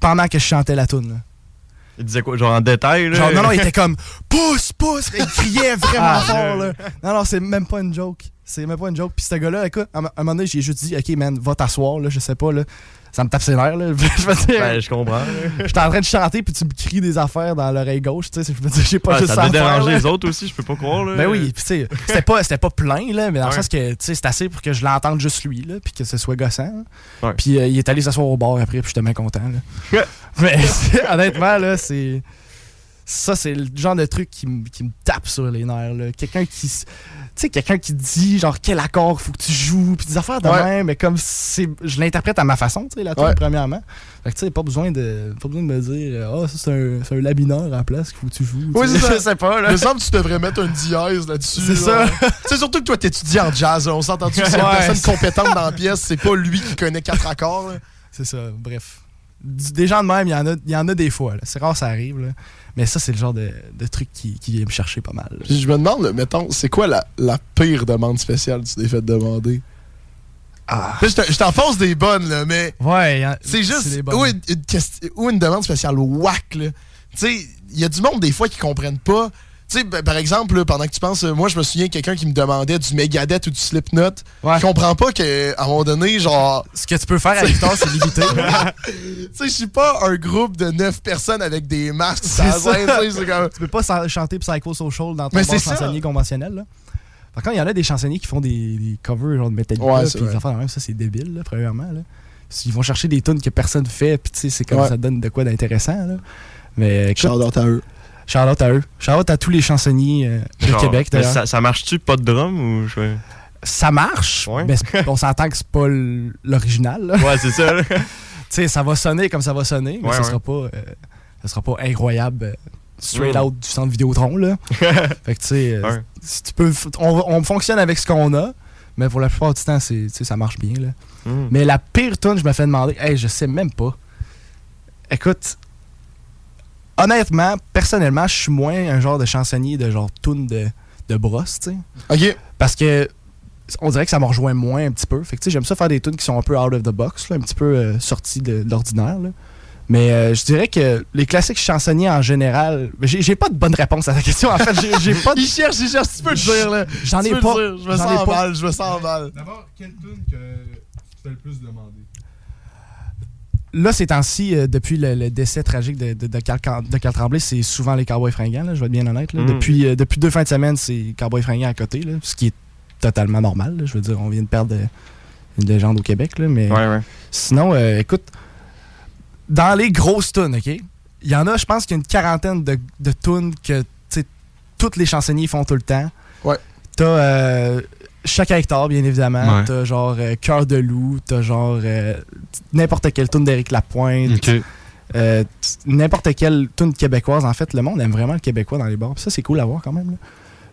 Pendant que je chantais la tune, là. Il disait quoi, genre en détail, là? Genre, non, non, il était comme pousse, pousse. Il criait vraiment Ah, fort, là. Non, non, c'est même pas une joke. C'est même pas une joke. Puis ce gars-là, écoute, à un moment donné, j'ai juste dit, OK, man, va t'asseoir, là, je sais pas, là. Ça me tape ses nerfs, là. je veux dire. Ben, je comprends. J'étais en train de chanter, puis tu me cries des affaires dans l'oreille gauche, tu sais. Je veux dire, j'ai pas Ouais, juste ça ça déranger les autres aussi, je peux pas croire. Là. Ben oui, puis tu sais, c'était pas, c'était pas plein, là, mais dans le sens que, tu sais, c'est assez pour que je l'entende juste lui, là, puis que ce soit gossant. Ouais. Puis euh, il est allé s'asseoir au bar après, puis j'étais bien content, là. mais honnêtement, là, c'est. Ça, c'est le genre de truc qui, me- qui me tape sur les nerfs, là. Quelqu'un qui. Sais, quelqu'un qui dit, genre, quel accord faut que tu joues, puis des affaires de Ouais. même, mais comme c'est. Je l'interprète à ma façon, tu sais, la tune, Ouais. premièrement. Fait que, tu sais, pas besoin de, pas besoin de me dire, ah, ça, c'est un, c'est un la mineur à la place qu'il faut que tu joues. Oui, c'est sais. ça. Sais pas, là. Il me semble que tu devrais mettre un dièse là-dessus. C'est là. ça. C'est surtout que toi, t'étudies en jazz. là. On s'entend-tu que c'est une personne c'est- compétente dans la pièce, c'est pas lui qui connaît quatre accords. là. C'est ça, bref. Des gens de même, il y en a, il y en a des fois. là. C'est rare, ça arrive. là. Mais ça, c'est le genre de, de truc qui, qui vient me chercher pas mal. là. Je me demande, mettons, c'est quoi la, la pire demande spéciale que tu t'es fait demander? Ah. Là, je te- je t'en fonce des bonnes, là, mais. Ouais, C'est juste. Ou une, une demande spéciale whack, là. Tu sais, il y a du monde, des fois, qui comprennent pas. Tu sais, ben, par exemple, là, pendant que tu penses, euh, moi, je me souviens de quelqu'un qui me demandait du Megadeth ou du Slipknot. Je comprends pas qu'à un moment donné, genre. Ce que tu peux faire à guitare, c'est limité. tu sais, je suis pas un groupe de neuf personnes avec des masques. ça. scène, tu comme- peux pas chanter Psycho Social dans ton Mais ça. chansonnier conventionnel. Là. Par contre, il y en a des chansonniers qui font des, des covers genre de Metallica. Ouais, puis même, ça, c'est débile, là, premièrement. Là. Ils vont chercher des tunes que personne fait, puis tu sais, c'est comme Ouais. ça donne de quoi d'intéressant. là. Mais écoute, à eux. Shout-out à eux. Shout-out à tous les chansonniers euh, de Genre, Québec, d'ailleurs. ça, ça marche-tu pas de drum ou je ça marche, mais on s'entend que c'est pas l'original. Ouais, c'est ça, tu sais, ça va sonner comme ça va sonner, mais Ouais, ça ouais. sera pas euh, ça sera pas incroyable euh, straight Mm. out du centre Vidéotron là. fait que tu sais euh, Ouais. si tu peux on, on fonctionne avec ce qu'on a, Mais pour la plupart du temps, c'est, ça marche bien. Là. Mm. Mais la pire tune, je me fais demander, hey, je sais même pas. Écoute, honnêtement, personnellement, je suis moins un genre de chansonnier de genre tune de, de brosse, tu sais. OK. Parce que on dirait que ça me rejoint moins un petit peu. Fait que tu sais, j'aime ça faire des tunes qui sont un peu out of the box, là, un petit peu euh, sortis de, de l'ordinaire. là. Mais euh, je dirais que les classiques chansonniers en général, j'ai pas de bonne réponse à ta question. En fait, j'ai- j'ai pas. de- Il cherche, il cherche, tu peux le dire, là. J'en ai pas. dire, Je me sens mal, je me sens mal. D'abord, quelle tune que tu fais le plus demander? Là, ces temps-ci, euh, depuis le, le décès tragique de, de, de Carl, Cam- de Carl Tremblay, c'est souvent les Cowboys fringants, là, je vais être bien honnête. là. Mm. Depuis, euh, depuis deux fins de semaine, c'est Cowboys fringants à côté, là, ce qui est totalement normal. là. Je veux dire, on vient de perdre euh, une légende au Québec. Là, mais Ouais, ouais. Sinon, euh, écoute, dans les grosses tunes, OK? Il y en a, je pense qu'il y a une quarantaine de, de tunes que tu sais, tous les chansonniers font tout le temps. Ouais. T'as chaque hectare, bien évidemment. Ouais. T'as genre euh, Cœur de loup. T'as genre euh, n'importe quelle tune d'Éric Lapointe. Euh, n'importe quelle tune québécoise. En fait, le monde aime vraiment le québécois dans les bars. Puis ça, c'est cool à voir quand même. là.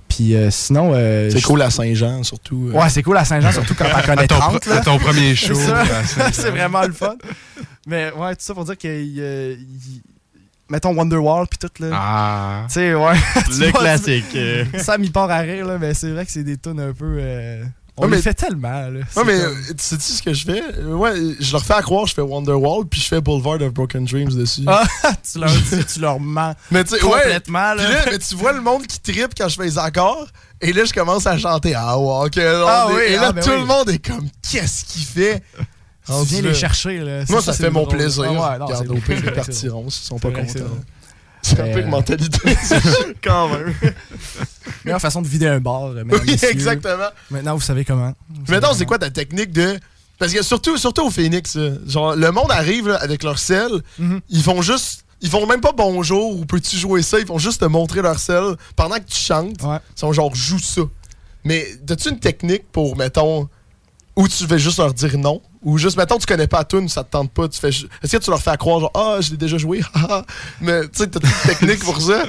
Puis euh, sinon. euh, C'est cool à Saint-Jean, surtout. euh. Ouais, c'est cool à Saint-Jean, surtout quand t'en connais À ton pr- 30. là. ton premier show, c'est vraiment le fun. Mais ouais, tout ça pour dire que. Mettons Wonderwall puis tout là. Ah. Tu sais, ouais. Tu Le vois, classique, tu-. Ça m'y part à rire, là, mais c'est vrai que c'est des tunes un peu. euh, on Ouais, les mais- fait tellement, là. Ouais, mais comme- tu sais-tu ce que je fais? Euh, Ouais, je leur fais à croire, je fais Wonderwall, puis je fais Boulevard of Broken Dreams dessus. Ah, tu leur dis, tu leur mens. Mais tu sais, ouais. complètement, Puis là. là, mais tu vois le monde qui trippe quand je fais les accords. Et là, je commence à chanter Ah, ouais, ok. Ah oui, et là, ah, ben tout oui. le monde est comme Qu'est-ce qu'il fait? Tu viens les chercher, là. Moi, Ça, ça, fait mon drôle. plaisir. Ah ouais, non, au pire, ils partiront s'ils sont pas contents. C'est un peu une euh, mentalité. Quand même. Meilleure façon de vider un bar, Oui, exactement. Maintenant, vous savez comment. Mettons, c'est quoi ta technique de. Parce que surtout, surtout au Phoenix, genre, le monde arrive là, avec leur sel, Mhm. ils font juste. Ils font même pas bonjour ou peux-tu jouer ça, ils font juste te montrer leur sel pendant que tu chantes. Ils sont genre joue ça. Mais as-tu une technique pour, mettons, où tu veux juste leur dire non? Ou juste, mettons, tu connais pas la tune, ça te tente pas, tu fais. Est-ce que tu leur fais à croire, genre, ah, je l'ai déjà joué, haha? Mais tu sais, t'as une technique pour ça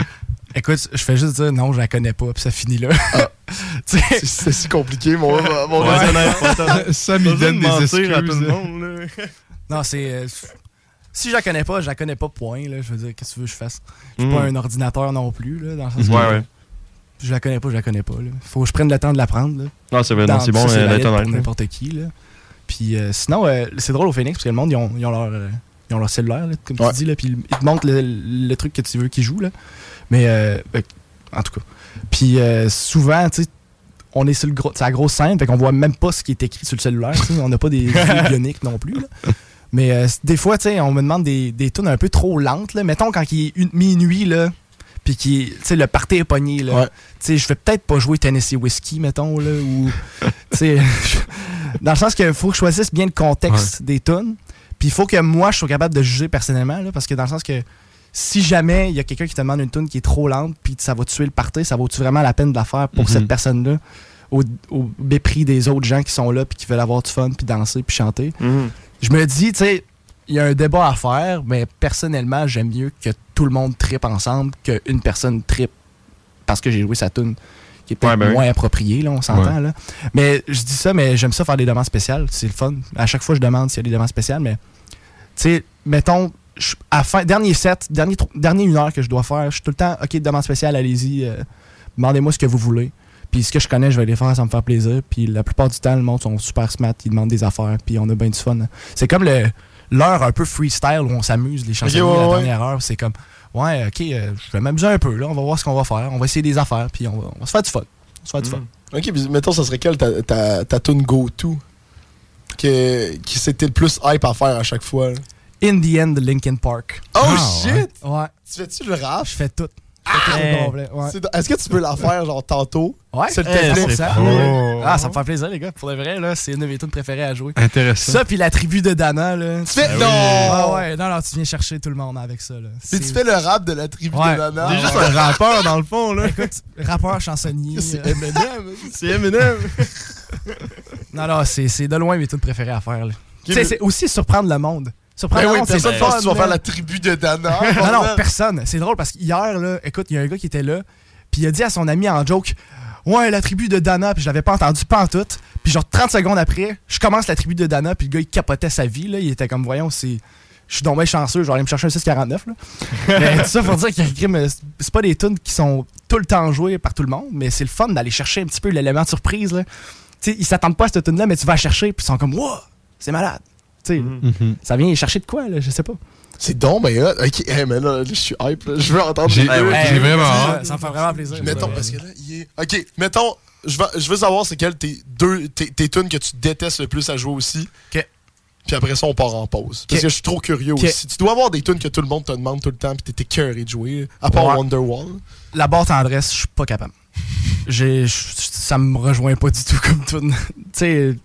Écoute, je fais juste dire non, je la connais pas, puis ça finit là. Sais, C'est- C'est si compliqué, mon, mon Ouais. raisonnement. Sam, il donne des excuses. à tout le monde, là. Non, c'est. euh, si je la connais pas, je la connais pas, point. Là. Je veux dire, qu'est-ce que tu veux que je fasse? Je suis Mm. pas un ordinateur non plus. Là, dans le sens Ouais, que ouais. Je la connais pas, je la connais pas. Là. Faut que je prenne le temps de l'apprendre. là. Non, c'est vrai, non, c'est bon ça, euh, honnête, n'importe qui. Là. Puis euh, sinon, euh, c'est drôle au Phoenix parce que le monde, ils ont, ils ont leur, euh, ils ont leur cellulaire, là, comme Ouais. tu dis, là, puis ils te montrent le, le truc que tu veux qu'ils jouent. Là. Mais, euh, euh, en tout cas. Puis euh, souvent, tu sais, on est sur le gros, sur la grosse scène, fait qu'on voit même pas ce qui est écrit sur le cellulaire. On n'a pas des yeux bioniques non plus. là. Mais euh, des fois, tu sais, on me demande des, des tunes un peu trop lentes. Là. Mettons quand il est une, minuit, là, puis qui, tu sais, le party est pogné. Là. Ouais. Tu sais, je vais peut-être pas jouer Tennessee Whiskey, mettons, là, ou, tu sais, dans le sens qu'il faut que je choisisse bien le contexte des tunes. Puis il faut que moi, je sois capable de juger personnellement, là, parce que dans le sens que si jamais il y a quelqu'un qui te demande une tune qui est trop lente, puis ça va tuer le party, ça vaut-tu vraiment la peine de la faire pour Mhm. cette personne-là, au, au mépris des autres gens qui sont là, puis qui veulent avoir du fun, puis danser, puis chanter? Mhm. Je me dis, tu sais, il y a un débat à faire, mais personnellement, j'aime mieux que tout le monde trippe ensemble qu'une personne trippe parce que j'ai joué sa tune qui est peut-être Ouais, ben oui. moins appropriée, là, on s'entend. Ouais. Là. Mais je dis ça, mais j'aime ça faire des demandes spéciales. C'est le fun. À chaque fois, je demande s'il y a des demandes spéciales, mais tu sais, mettons, je- à fin, dernier set, dernier, dernier une heure que je dois faire, je suis tout le temps, OK, demande spéciale, allez-y, euh, demandez-moi ce que vous voulez. Puis ce que je connais, je vais les faire, ça me fait plaisir. Puis la plupart du temps, le monde sont super smart, ils demandent des affaires, puis on a bien du fun. C'est comme le l'heure un peu freestyle où on s'amuse, les chansons Ok, ouais, la dernière heure. C'est comme, ouais, OK, euh, je vais m'amuser un peu, là, on va voir ce qu'on va faire, on va essayer des affaires, puis on va, on va se faire du fun. On va se faire du fun. Ok, puis mettons, ça serait quelle ta, ta, ta tune go-to que, qui c'était le plus hype à faire à chaque fois? là? In the End de Linkin Park. Oh Ah, shit! Ouais, Tu fais-tu le rap? je fais tout. Ouais. C'est- Est-ce que tu peux la faire genre tantôt? Ouais, S'il te eh, plaît. 100%. Oh. Ah, ça me fait plaisir, les gars. Pour de vrai, là, c'est une de mes tunes préférées à jouer. Intéressant. Ça, puis la tribu de Dana, là. Tu fais. oui. Non! Ah ouais, non, non, tu viens chercher tout le monde avec ça, là. Puis tu fais le rap de la tribu Ouais. de Nana. T'es juste un rappeur, dans le fond, là. Écoute, rappeur, chansonnier. C'est euh, Eminem. C'est Eminem. Non, non, c'est c'est de loin mes tunes préférées à faire, là. Tu sais, mais- c'est aussi surprendre le monde. Surprendre Ben oui, personne pense fun, que tu vas là. faire la tribu de Dana. Non, non, personne. C'est drôle parce qu'hier, là, écoute, il y a un gars qui était là, puis il a dit à son ami en joke Ouais, la tribu de Dana, puis je l'avais pas entendu pas en tout. Puis genre 30 secondes après, je commence la tribu de Dana, puis le gars il capotait sa vie, là. Il était comme, voyons, c'est. Je suis bien chanceux, je vais aller me chercher un 649. Là. mais tout ça pour dire que crime, c'est pas des tunes qui sont tout le temps jouées par tout le monde, mais c'est le fun d'aller chercher un petit peu l'élément de surprise. Là. Tu sais, ils s'attendent pas à cette tune là mais tu vas la chercher, puis ils sont comme, wow, c'est malade. Sais, Mhm. ça vient chercher de quoi, là, je sais pas. C'est donc, mais là, ok, hey, mais là, je suis hype, là. je veux entendre. J'ai- vraiment hâte. Ça me fait vraiment plaisir. Mettons, Ouais. parce que là, il est. Ok, mettons, je veux, je veux savoir c'est quelles tes deux, tes, tes tunes que tu détestes le plus à jouer aussi. Puis après ça, on part en pause. Parce Ok. que je suis trop curieux Ok. aussi. Tu dois avoir des tunes que tout le monde te demande tout le temps, puis t'es écœuré de jouer, à part Ouais. Wonderwall. La barre tendresse, je suis pas capable. J'ai, ça me rejoint pas du tout comme tune. tu sais,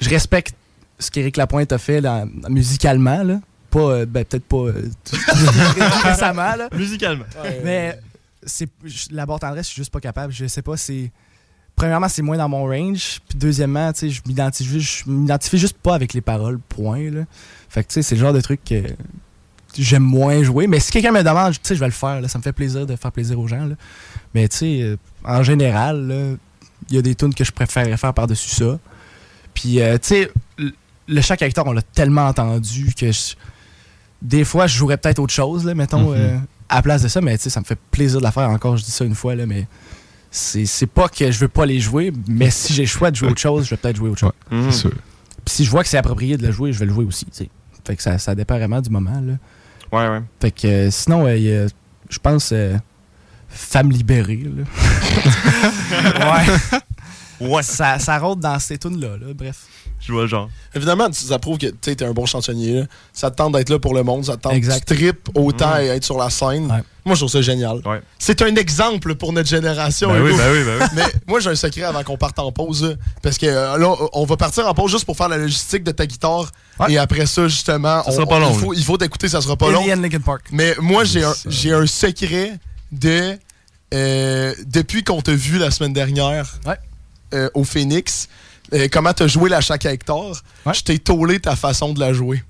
je respecte ce qu'Éric Lapointe a fait là, musicalement, là. Pas, euh, ben, peut-être pas euh, récemment, là. Musicalement. Mais c'est, je- la barre tendresse, je suis juste pas capable. Je sais pas, c'est. Premièrement, c'est moins dans mon range. Puis deuxièmement, tu sais, je m'identifie, je m'identifie juste pas avec les paroles, point, là. Fait que, tu sais, c'est le genre de truc que j'aime moins jouer. Mais si quelqu'un me demande, tu sais, je vais le faire. là. ça me fait plaisir de faire plaisir aux gens. là. Mais tu sais, euh, en général, là, il y a des tunes que je préférerais faire par-dessus ça. Puis, euh, tu sais, le- chaque acteur, on l'a tellement entendu que je- des fois, je jouerais peut-être autre chose, là, mettons, Mhm. euh, à la place de ça. Mais tu sais, ça me fait plaisir de la faire encore. Je dis ça une fois, là, mais c'est c'est pas que je veux pas les jouer, mais si j'ai le choix de jouer autre chose, je vais peut-être jouer autre chose. C'est sûr. Puis si je vois que c'est approprié de le jouer, je vais le jouer aussi. tu sais. Fait que ça, ça dépend vraiment du moment. Là. Ouais, ouais. Fait que euh, sinon, euh, il y a, je pense, euh, Femme libérée. Là. ouais. Ouais. Ça, ça rôde dans ces tunes-là. Là. Bref. Je vois le genre. Évidemment, tu- ça prouve que tu es un bon chansonnier. là. Ça te tente d'être là pour le monde, ça te tente Exact. tu tripes autant Mhm. et être sur la scène. Moi, je trouve ça génial. Ouais. C'est un exemple pour notre génération. Ben oui, ben oui, ben oui. Mais moi, j'ai un secret avant qu'on parte en pause. Parce que euh, là, on va partir en pause juste pour faire la logistique de ta guitare. Et après ça, justement, Ça on- sera pas on- long, il faut, il faut t'écouter, ça sera pas long. Park. Mais moi, j'ai un, j'ai un secret de. euh, depuis qu'on t'a vu la semaine dernière euh, au Phoenix, euh, comment t'as joué la chaque hectare, je t'ai tôlé ta façon de la jouer.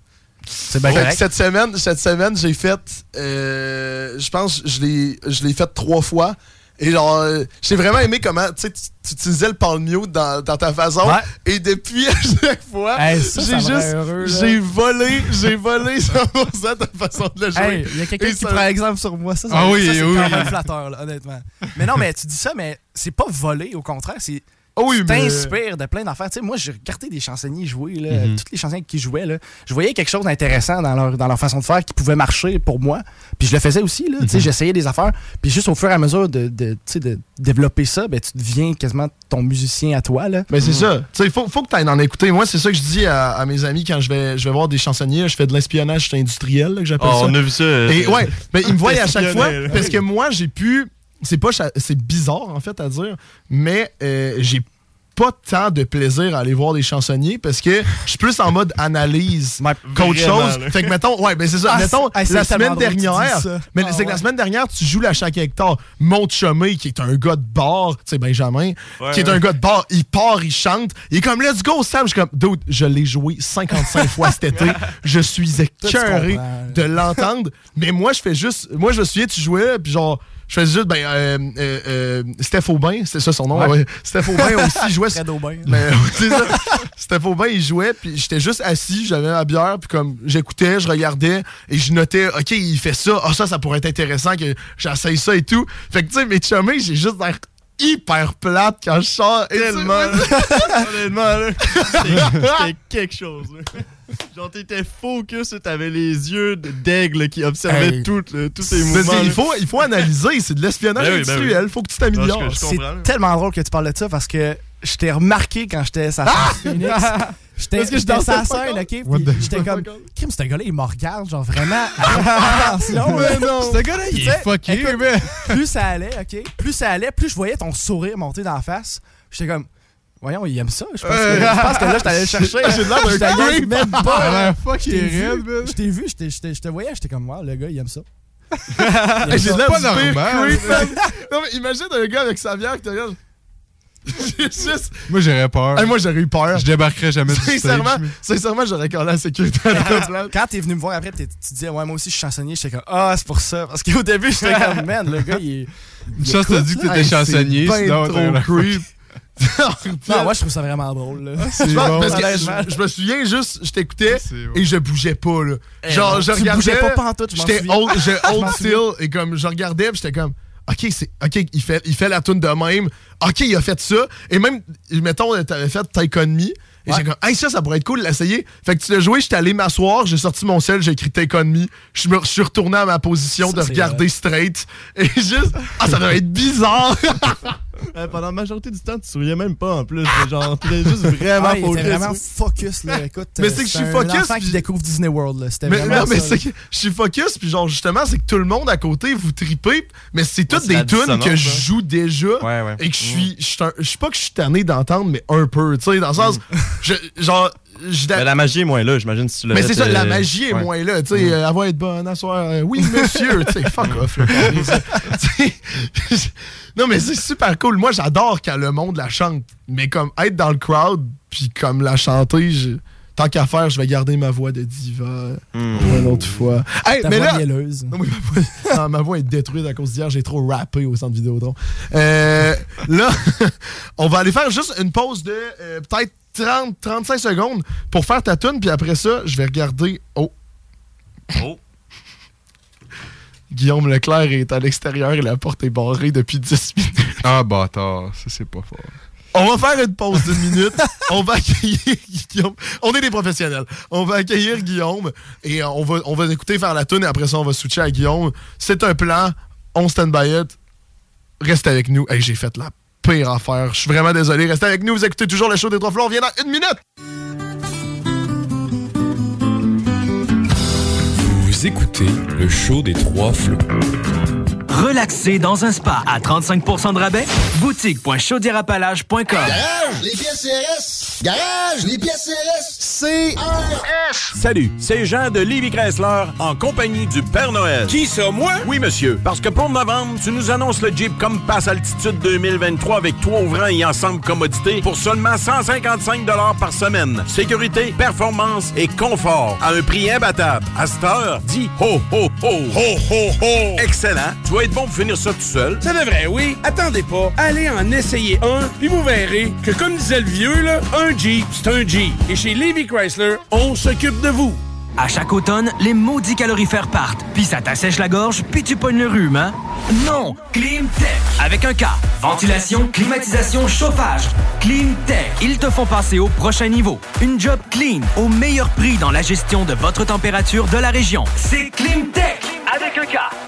C'est bien correct. cette semaine, cette semaine, j'ai fait. euh, je pense je l'ai je l'ai fait trois fois. Et genre, j'ai vraiment aimé comment tu sais, tu tu utilisais le palm mute dans, dans ta façon. Ouais. Et depuis à chaque fois, Hey, ça, j'ai ça juste. J'ai volé, j'ai volé 100% ta façon de la jouer. Hey, il y a quelqu'un qui ça- prend exemple sur moi. Ça, ça, Ah oui, ça, c'est oui. quand même flatteur, là, honnêtement. Mais non, mais tu dis ça, mais c'est pas volé, au contraire. C'est. Oui, tu mais- t'inspires de plein d'affaires. Tu sais, moi, j'ai regardé des chansonniers jouer, là, Mhm. toutes les chansonniers qui jouaient. Là, je voyais quelque chose d'intéressant dans leur, dans leur façon de faire qui pouvait marcher pour moi. Puis je le faisais aussi. Là, tu sais, J'essayais des affaires. Puis juste au fur et à mesure de, de, tu sais, de développer ça, ben, tu deviens quasiment ton musicien à toi. Là. Mais c'est ça. Tu sais, faut, faut que tu ailles en écouter. Moi, c'est ça que je dis à, à mes amis quand je vais, je vais voir des chansonniers. Je fais de l'espionnage industriel, là, que j'appelle Oh, ça. on a vu ça, Et ouais, mais ils me voient à chaque fois parce que moi, j'ai pu. C'est pas, c'est bizarre en fait à dire, mais euh, j'ai pas tant de plaisir à aller voir des chansonniers parce que je suis plus en mode analyse qu'autre chose. là. Fait que mettons, ouais, ben c'est ça. Ah, mettons, c'est la semaine dernière, mais Ah, c'est que la semaine dernière, tu joues la chaque hectare. Mon chumé, qui est un gars de bar, tu sais, Benjamin, Ouais, qui est ouais. un gars de bar, il part, il chante. Il est comme, let's go, Sam. Je suis comme, dude, je l'ai joué 55 fois cet été. Je suis écœuré de l'entendre. Mais moi, je fais juste. Moi, je me souviens, tu jouais, puis genre. Je faisais juste, ben, euh, euh, euh, Steph Aubin, c'est ça son nom, Ouais. ouais. Steph Aubin aussi jouait. Fred Aubin. Mais, c'est ça. Steph Aubin, il jouait, puis j'étais juste assis, j'avais ma bière, puis comme j'écoutais, je regardais, et je notais, OK, il fait ça, ah, ça, ça pourrait être intéressant que j'essaye ça et tout. Fait que, tu sais, mes chummés, j'ai juste l'air hyper plate quand je sors. Tellement, là. Honnêtement, là. C'était quelque chose, là. Genre, t'étais focus, t'avais les yeux d'aigle qui observaient Hey. tout, euh, tous ces Parce mouvements. qu'il là. faut, il faut analyser, c'est de l'espionnage Ben ben oui. faut que tu t'améliores. C'est tellement drôle que tu parles de ça parce que je t'ai remarqué quand j'étais à Ah! Phoenix. J'étais Parce que je j'étais dansais sur la pas scène, ok? J'étais comme, Kim, ce gars-là, il me regarde, genre vraiment. Attention, Mais non. Ce gars-là, il est fucké, man. Plus ça allait, ok? Plus ça allait, plus je voyais ton sourire monter dans la face. J'étais comme, voyons, il aime ça. Je pense, que, Euh. je pense que là, je t'allais le chercher. J'ai l'air d'un Je t'allais creep. même Il pas. raide, vu, man. je t'ai vu, je te voyais, j'étais comme, wow, le gars, il aime ça. J'ai l'air pas normal. Non, mais imagine un gars avec sa bière qui te regarde. Moi, j'aurais peur. Hey, moi, j'aurais eu peur. Je débarquerais jamais du Sincèrement, stage. mais- sincèrement j'aurais collé la sécurité à la place. Quand t'es venu me voir après, t'es- tu te disais, ouais, moi aussi, je suis chansonnier. J'étais comme, ah, c'est pour ça. Parce qu'au début, j'étais comme, man, le gars, il est. Une chance, t'as dit que t'étais chansonnier, ben sinon, trop creep. Non, moi, je trouve ça vraiment drôle. là. Je parce que je, je me souviens juste, je t'écoutais et je bougeais pas. Là. Eh Genre, non, je tu regardais. bougeais pas pantoute, je J'étais old, old still et comme je regardais, j'étais comme. OK, c'est OK, il fait, il fait la tune de même. OK, il a fait ça. Et même, mettons, t'avais fait Take On Me. Et j'ai comme, hey, ça, ça pourrait être cool de l'essayer. Fait que tu l'as joué, j'étais allé m'asseoir, j'ai sorti mon sel, j'ai écrit Take On Me. Je me je suis retourné à ma position Ça, de regarder straight. Et juste, ah, ça doit être bizarre. Euh, pendant la majorité du temps, tu souriais même pas en plus. Genre, tu juste vraiment Ah, il focus. était vraiment focus, là. Écoute, Mais euh, c'est que je suis focus, enfant qui puis- découvre Disney World, là. C'était Mais, vraiment non, mais c'est que je suis focus, puis genre, justement, c'est que tout le monde à côté, vous tripez, mais c'est toutes des tunes que je hein. joue déjà Ouais, ouais. et que je suis. Je suis je sais pas que je suis tanné d'entendre, mais un peu, tu sais, dans le sens. je- genre. Mais la magie est moins là, j'imagine. Si tu mais c'est ça, la euh, magie est ouais. moins là, tu sais, euh, elle va être bonne à soir. euh, oui, monsieur, tu sais, fuck off. là, non, mais c'est super cool. Moi, j'adore quand le monde la chante, mais comme être dans le crowd, puis comme la chanter, je- tant qu'à faire, je vais garder ma voix de diva Hmm. pour une autre fois. Hey, Ta mais voix là, mielleuse. non, oui, ma, voix, ma voix est détruite à cause d'hier. J'ai trop rappé au centre Vidéotron. Euh, là, on va aller faire juste une pause de euh, peut-être 30-35 secondes pour faire ta tune. Puis après ça, je vais regarder. Oh. Oh. Guillaume Leclerc est à l'extérieur et la porte est barrée depuis 10 minutes. Ah, bâtard, ça, c'est pas fort. On va faire une pause d'une minute. On va accueillir Guillaume. On est des professionnels. On va accueillir Guillaume et euh, on va, on va écouter faire la tune et après ça, on va switcher à Guillaume. C'est un plan. On stand by it. Reste avec nous. Hey, J'ai fait la affaire. Je suis vraiment désolé. Restez avec nous. Vous écoutez toujours le show des trois flots. On vient dans une minute. Vous écoutez le show des trois flots. Relaxer dans un spa à 35% de rabais? Boutique.chaudierapalage.com Garage, les pièces CRS. Garage, les pièces CRS. CRS. Salut, c'est Jean de Livy Chrysler en compagnie du Père Noël. Qui ça, moi? Oui, monsieur. Parce que pour novembre, tu nous annonces le Jeep Compass Altitude 2023 avec trois ouvrants et ensemble commodité pour seulement 155 par semaine. Sécurité, performance et confort à un prix imbattable. À cette heure, dis ho, ho, ho. Ho, ho, ho. Excellent. Tu vas être bon pour finir ça tout seul. Ça devrait, oui. Attendez pas. Allez en essayer un, puis vous verrez que, comme disait le vieux, là, un Jeep, c'est un Jeep. Et chez Levy Chrysler, on s'occupe de vous. À chaque automne, les maudits calorifères partent, puis ça t'assèche la gorge, puis tu pognes le rhume, hein? Non! Climtech! Avec un K. Ventilation, climatisation, chauffage. Climtech. Ils te font passer au prochain niveau. Une job clean, au meilleur prix dans la gestion de votre température de la région. C'est Climtech! Avec un K.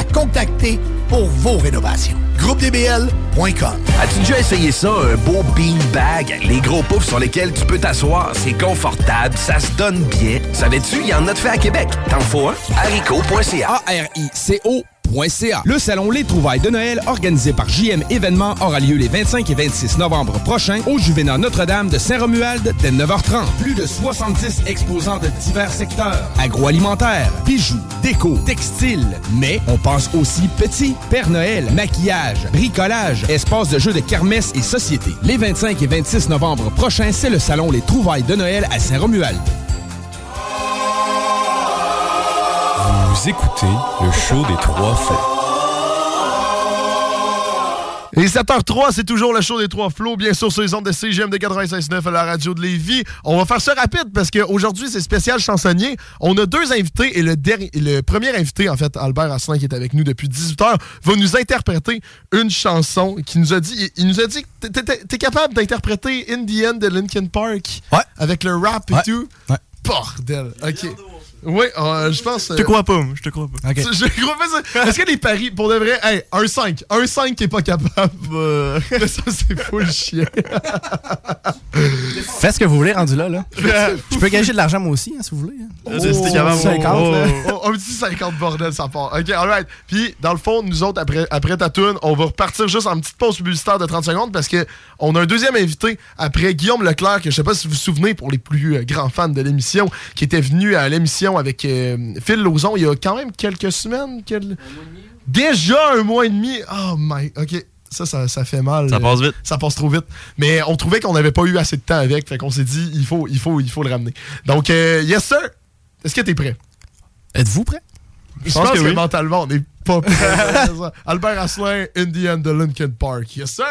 à contacter pour vos rénovations. GroupeDBL.com As-tu déjà essayé ça, un beau bean bag? Les gros poufs sur lesquels tu peux t'asseoir, c'est confortable, ça se donne bien. Savais-tu, il y en a de fait à Québec. T'en faut un? haricot.ca. Le salon Les Trouvailles de Noël, organisé par JM Événements, aura lieu les 25 et 26 novembre prochains au Juvénat Notre-Dame de Saint-Romuald dès 9h30. Plus de 70 exposants de divers secteurs. Agroalimentaire, bijoux, déco, textile. Mais on pense aussi petit, Père Noël, maquillage, bricolage, espace de jeux de kermesse et société. Les 25 et 26 novembre prochains, c'est le salon Les Trouvailles de Noël à Saint-Romuald. Vous écoutez le show des trois flots. Et 7h03, c'est toujours le show des trois flots, bien sûr, sur les ondes de CGM de 96.9 à la radio de Lévis. On va faire ça rapide parce qu'aujourd'hui, c'est spécial chansonnier. On a deux invités et le, dernier, le premier invité, en fait, Albert Asselin, qui est avec nous depuis 18h, va nous interpréter une chanson qui nous a dit, il, nous a dit, t'es- capable d'interpréter In the End de Linkin Park? Ouais. Avec le rap et tout? Ouais. Bordel, ok. Oui, euh, je pense. Je te crois pas, moi, je te crois pas. Je crois pas ça. Est-ce que les paris, pour de vrai, hey, un 5, un 5 qui est pas capable, euh, ça c'est full chien. Faites ce que vous voulez, rendu là. là. Je peux gager de l'argent moi aussi, hein, si vous voulez. hein. Oh, c'est capable. 50, là. Oh, un petit 50 bordel, ça part. Ok, alright. Puis, dans le fond, nous autres, après, après ta tune, on va repartir juste en petite pause publicitaire de 30 secondes parce que on a un deuxième invité après Guillaume Leclerc, que je sais pas si vous vous souvenez pour les plus euh, grands fans de l'émission, qui était venu à l'émission avec euh, Phil Lauzon il y a quand même quelques semaines. quel- Déjà un mois et demi. Oh my. Ok. Ça, ça, ça fait mal. Ça passe vite. Ça passe trop vite. Mais on trouvait qu'on n'avait pas eu assez de temps avec. Fait qu'on s'est dit, il faut, il, faut, il faut le ramener. Donc, euh, yes, sir. Est-ce que t'es prêt? Êtes-vous prêt? Je pense, que, mentalement, on n'est pas prêt. Albert Asselin, Indian de Linkin Park. Yes, sir.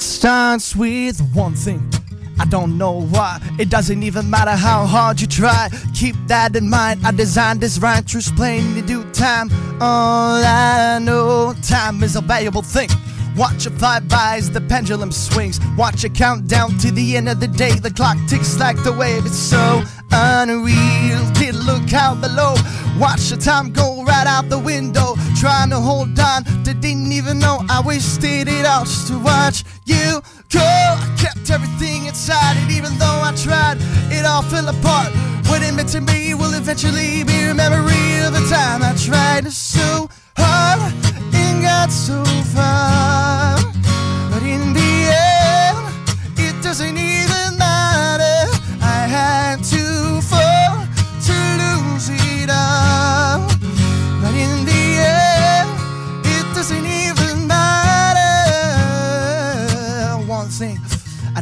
It starts with one thing. I don't know why. It doesn't even matter how hard you try. Keep that in mind. I designed this rhyme to explain in due time. All I know, time is a valuable thing. Watch it fly by as the pendulum swings. Watch it count down to the end of the day. The clock ticks like the wave. It's so unreal. Did look out below. Watch the time go right out the window. Trying to hold on to didn't even know I wasted it all just to watch you go. I kept everything inside, and even though I tried, it all fell apart. What it meant to me will eventually be a memory of the time I tried so hard and got so far.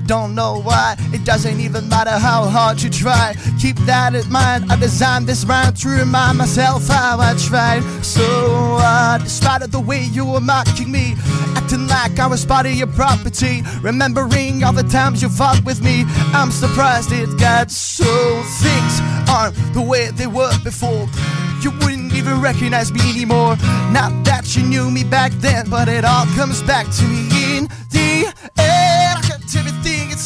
Don't know why. It doesn't even matter how hard you try. Keep that in mind. I designed this rhyme to remind myself how I tried. So hard, despite of the way you were mocking me, acting like I was part of your property. Remembering all the times you fought with me, I'm surprised it got so. Things aren't the way they were before. You wouldn't even recognize me anymore. Not that you knew me back then, but it all comes back to me in the end.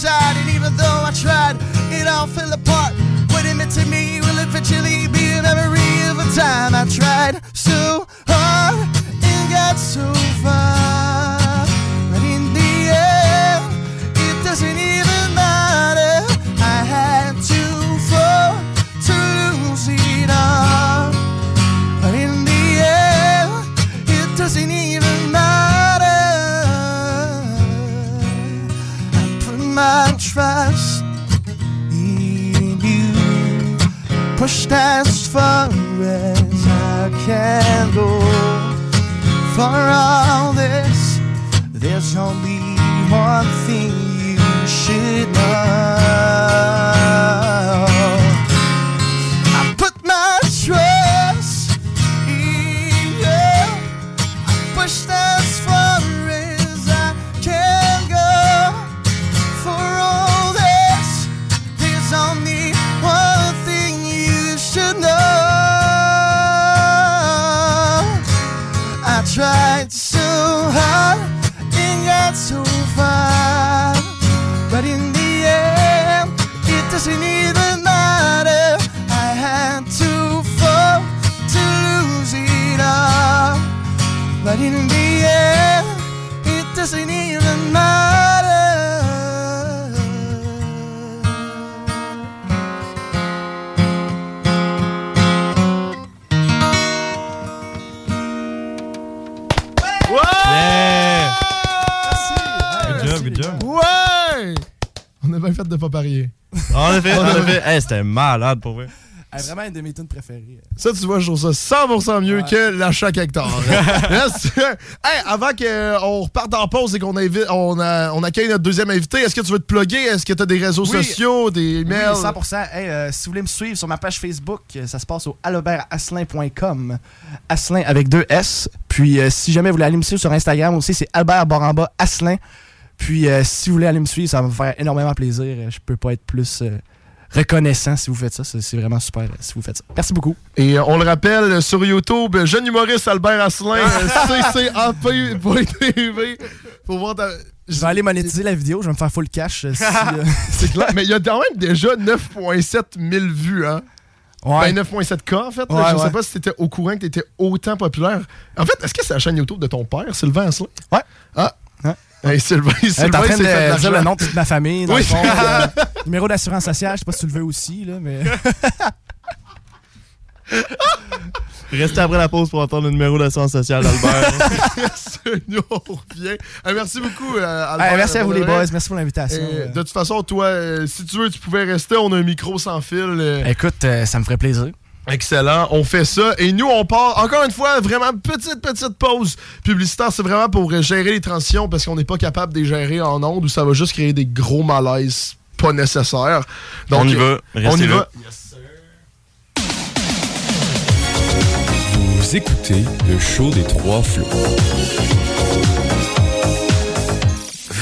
Inside, and even though I tried, it all fell apart. What it meant to me will eventually be a memory of a time I tried so hard and got so far. Pushed as far as I can go. For all this, there's only one thing you should know. En effet, en effet. Hey, c'était malade pour vrai. Elle est vraiment une de mes tunes préférées. Ça, tu vois, je trouve ça 100% mieux que l'achat hectare. Yes. hey, avant qu'on reparte en pause et qu'on invite- on, a- on accueille notre deuxième invité, est-ce que tu veux te plugger? Est-ce que tu as des réseaux Oui. sociaux, des emails? Oui, 100%. Hey, euh, si vous voulez me suivre sur ma page Facebook, euh, ça se passe au albertasselin.com. Asselin avec deux S. Puis euh, si jamais vous voulez aller me suivre sur Instagram aussi, c'est Albert Baramba Asselin. Puis euh, si vous voulez aller me suivre, ça va me faire énormément plaisir. Je peux pas être plus euh, reconnaissant si vous faites ça. C'est vraiment super euh, si vous faites ça. Merci beaucoup. Et on le rappelle sur YouTube, jeune humoriste Albert Asselin, ccap.tv. Faut voir ta... Je vais aller monétiser la vidéo, je vais me faire full cash. si, euh, C'est clair. Mais il y a quand même déjà 9,7 000 vues, hein? Ouais. Ben 9,7K, en fait. là. Je sais ouais. pas si t'étais au courant que t'étais autant populaire. En fait, est-ce que c'est la chaîne YouTube de ton père, Sylvain Asselin? Ouais. Ah. Hey, Sylvain, Hey, Sylvain, T'es en train s'est fait de dire le nom de toute ma famille, dans Oui. le fond. euh, numéro d'assurance sociale, je sais pas si tu le veux aussi, là, mais... Restez après la pause pour entendre le numéro d'assurance sociale d'Albert. Nous, on revient. Merci beaucoup, euh, Albert. Hey, merci à vous, les boys. Merci pour l'invitation. Euh, de toute façon, toi, euh, si tu veux, tu pouvais rester. On a un micro sans fil. euh, Écoute, euh, ça me ferait plaisir. Excellent, on fait ça. Et nous, on part, encore une fois, vraiment petite, petite pause publicitaire. C'est vraiment pour gérer les transitions parce qu'on n'est pas capable de les gérer en ondes ou ça va juste créer des gros malaises pas nécessaires. Donc, On y va, On y là. va. Vous écoutez le show des trois flots.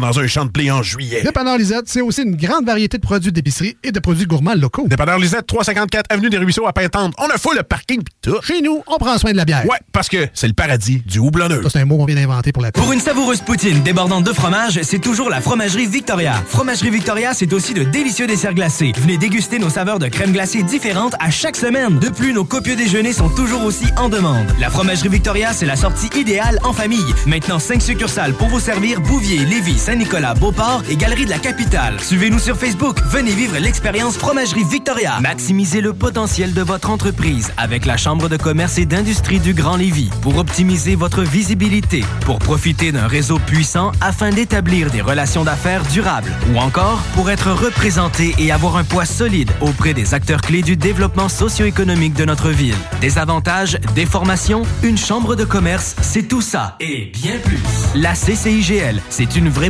dans un champ de blé en juillet. Dépanneur Lisette, c'est aussi une grande variété de produits d'épicerie et de produits gourmands locaux. Dépanneur Lisette, 354 Avenue des Ruisseaux à Pintante. On a full le parking pis tout. Chez nous, on prend soin de la bière. Ouais, parce que c'est le paradis du houblonneux. Ça, c'est un mot qu'on vient d'inventer pour la. Pour une savoureuse poutine débordante de fromage, c'est toujours la Fromagerie Victoria. Fromagerie Victoria, c'est aussi de délicieux desserts glacés. Venez déguster nos saveurs de crème glacée différentes à chaque semaine. De plus, nos copieux déjeuners sont toujours aussi en demande. La Fromagerie Victoria, c'est la sortie idéale en famille. Maintenant, 5 succursales pour vous servir Bouvier, Lévis, Saint-Nicolas, Beauport et Galerie de la Capitale. Suivez-nous sur Facebook. Venez vivre l'expérience Fromagerie Victoria. Maximisez le potentiel de votre entreprise avec la Chambre de commerce et d'industrie du Grand Lévis pour optimiser votre visibilité, pour profiter d'un réseau puissant afin d'établir des relations d'affaires durables ou encore pour être représenté et avoir un poids solide auprès des acteurs clés du développement socio-économique de notre ville. Des avantages, des formations, une chambre de commerce, c'est tout ça et bien plus. La CCIGL, c'est une vraie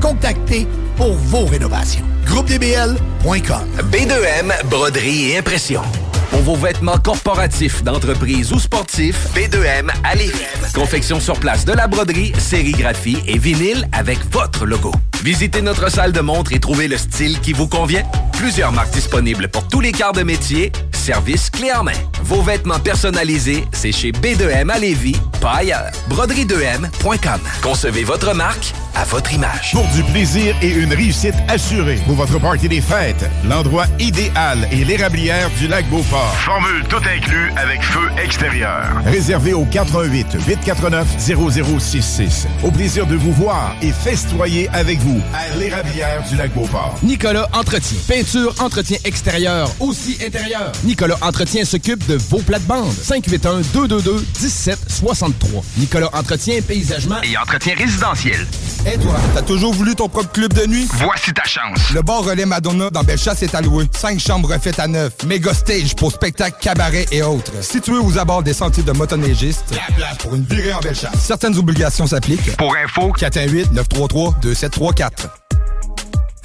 contacter pour vos rénovations. GroupeDBL.com. B2M, broderie et impression. Pour vos vêtements corporatifs, d'entreprise ou sportifs, B2M à Lévis. Confection sur place de la broderie, sérigraphie et vinyle avec votre logo. Visitez notre salle de montre et trouvez le style qui vous convient. Plusieurs marques disponibles pour tous les quarts de métier. Service clé en main. Vos vêtements personnalisés, c'est chez B2M à Lévis, pas ailleurs. Broderie2M.com. Concevez votre marque à votre image. Pour du plaisir et une réussite assurée pour votre party des fêtes, l'endroit idéal est l'érablière du lac Formule tout inclus avec feu extérieur. Réservé au 88 849 0066. Au plaisir de vous voir et festoyer avec vous à l'érablière du lac Beauport. Nicolas Entretien. Peinture, entretien extérieur, aussi intérieur. Nicolas Entretien s'occupe de vos plates-bandes. 581-222-1763. Nicolas Entretien, paysagement Et entretien résidentiel. Et toi, t'as toujours voulu ton propre club de nuit? Voici ta chance. Le bar Relais Madonna dans Bellechasse est alloué. Cinq chambres refaites à neuf. Méga stage pour spectacles, cabarets et autres. Situé aux abords des sentiers de motoneigistes. La place pour une virée en Bellechasse. Certaines obligations s'appliquent. Pour info, 418-933-2734.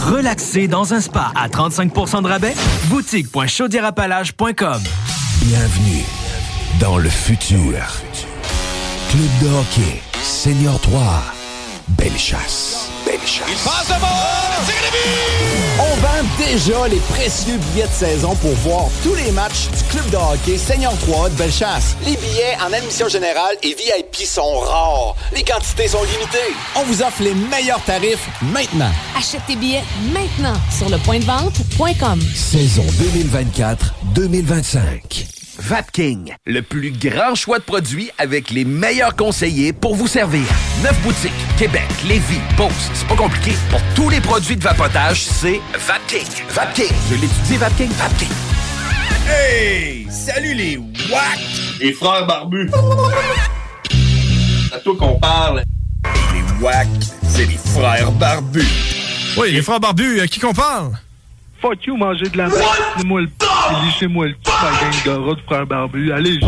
Relaxer dans un spa à 35% de rabais? Boutique.chaudierapalage.com Bienvenue dans le futur. Club de hockey, Senior 3, Belle Chasse. Belle Chasse. passe de vend déjà les précieux billets de saison pour voir tous les matchs du club de hockey Seigneur 3 de Bellechasse. Les billets en admission générale et VIP sont rares. Les quantités sont limitées. On vous offre les meilleurs tarifs maintenant. Achète tes billets maintenant sur le point de vente.com. Saison 2024-2025. Vapking, le plus grand choix de produits avec les meilleurs conseillers pour vous servir. Neuf boutiques, Québec, Lévis, Beauce. C'est pas compliqué. Pour tous les produits de vapotage, c'est Vapking. Vapking. Je l'étudie, Vapking. Vapking. Hey! Salut les WAC! Les frères barbus! C'est à toi qu'on parle. Les WAC, c'est les frères barbus. Oui, les frères barbus, à qui qu'on parle? Fuck you, manger de la merde. Laissez-moi le p. Lissez-moi le p, ma gang de rats de frères barbus. Allez,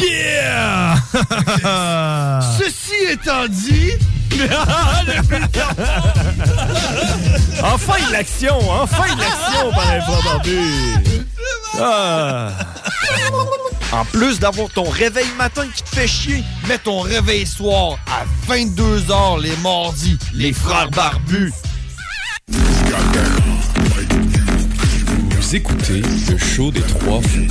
Yeah! Ceci étant dit... Enfin de l'action! Enfin de l'action par les frères barbus! Ah. En plus d'avoir ton réveil matin qui te fait chier, mets ton réveil soir à 22h les mardis, les frères barbus. Vous écoutez le show des trois flots.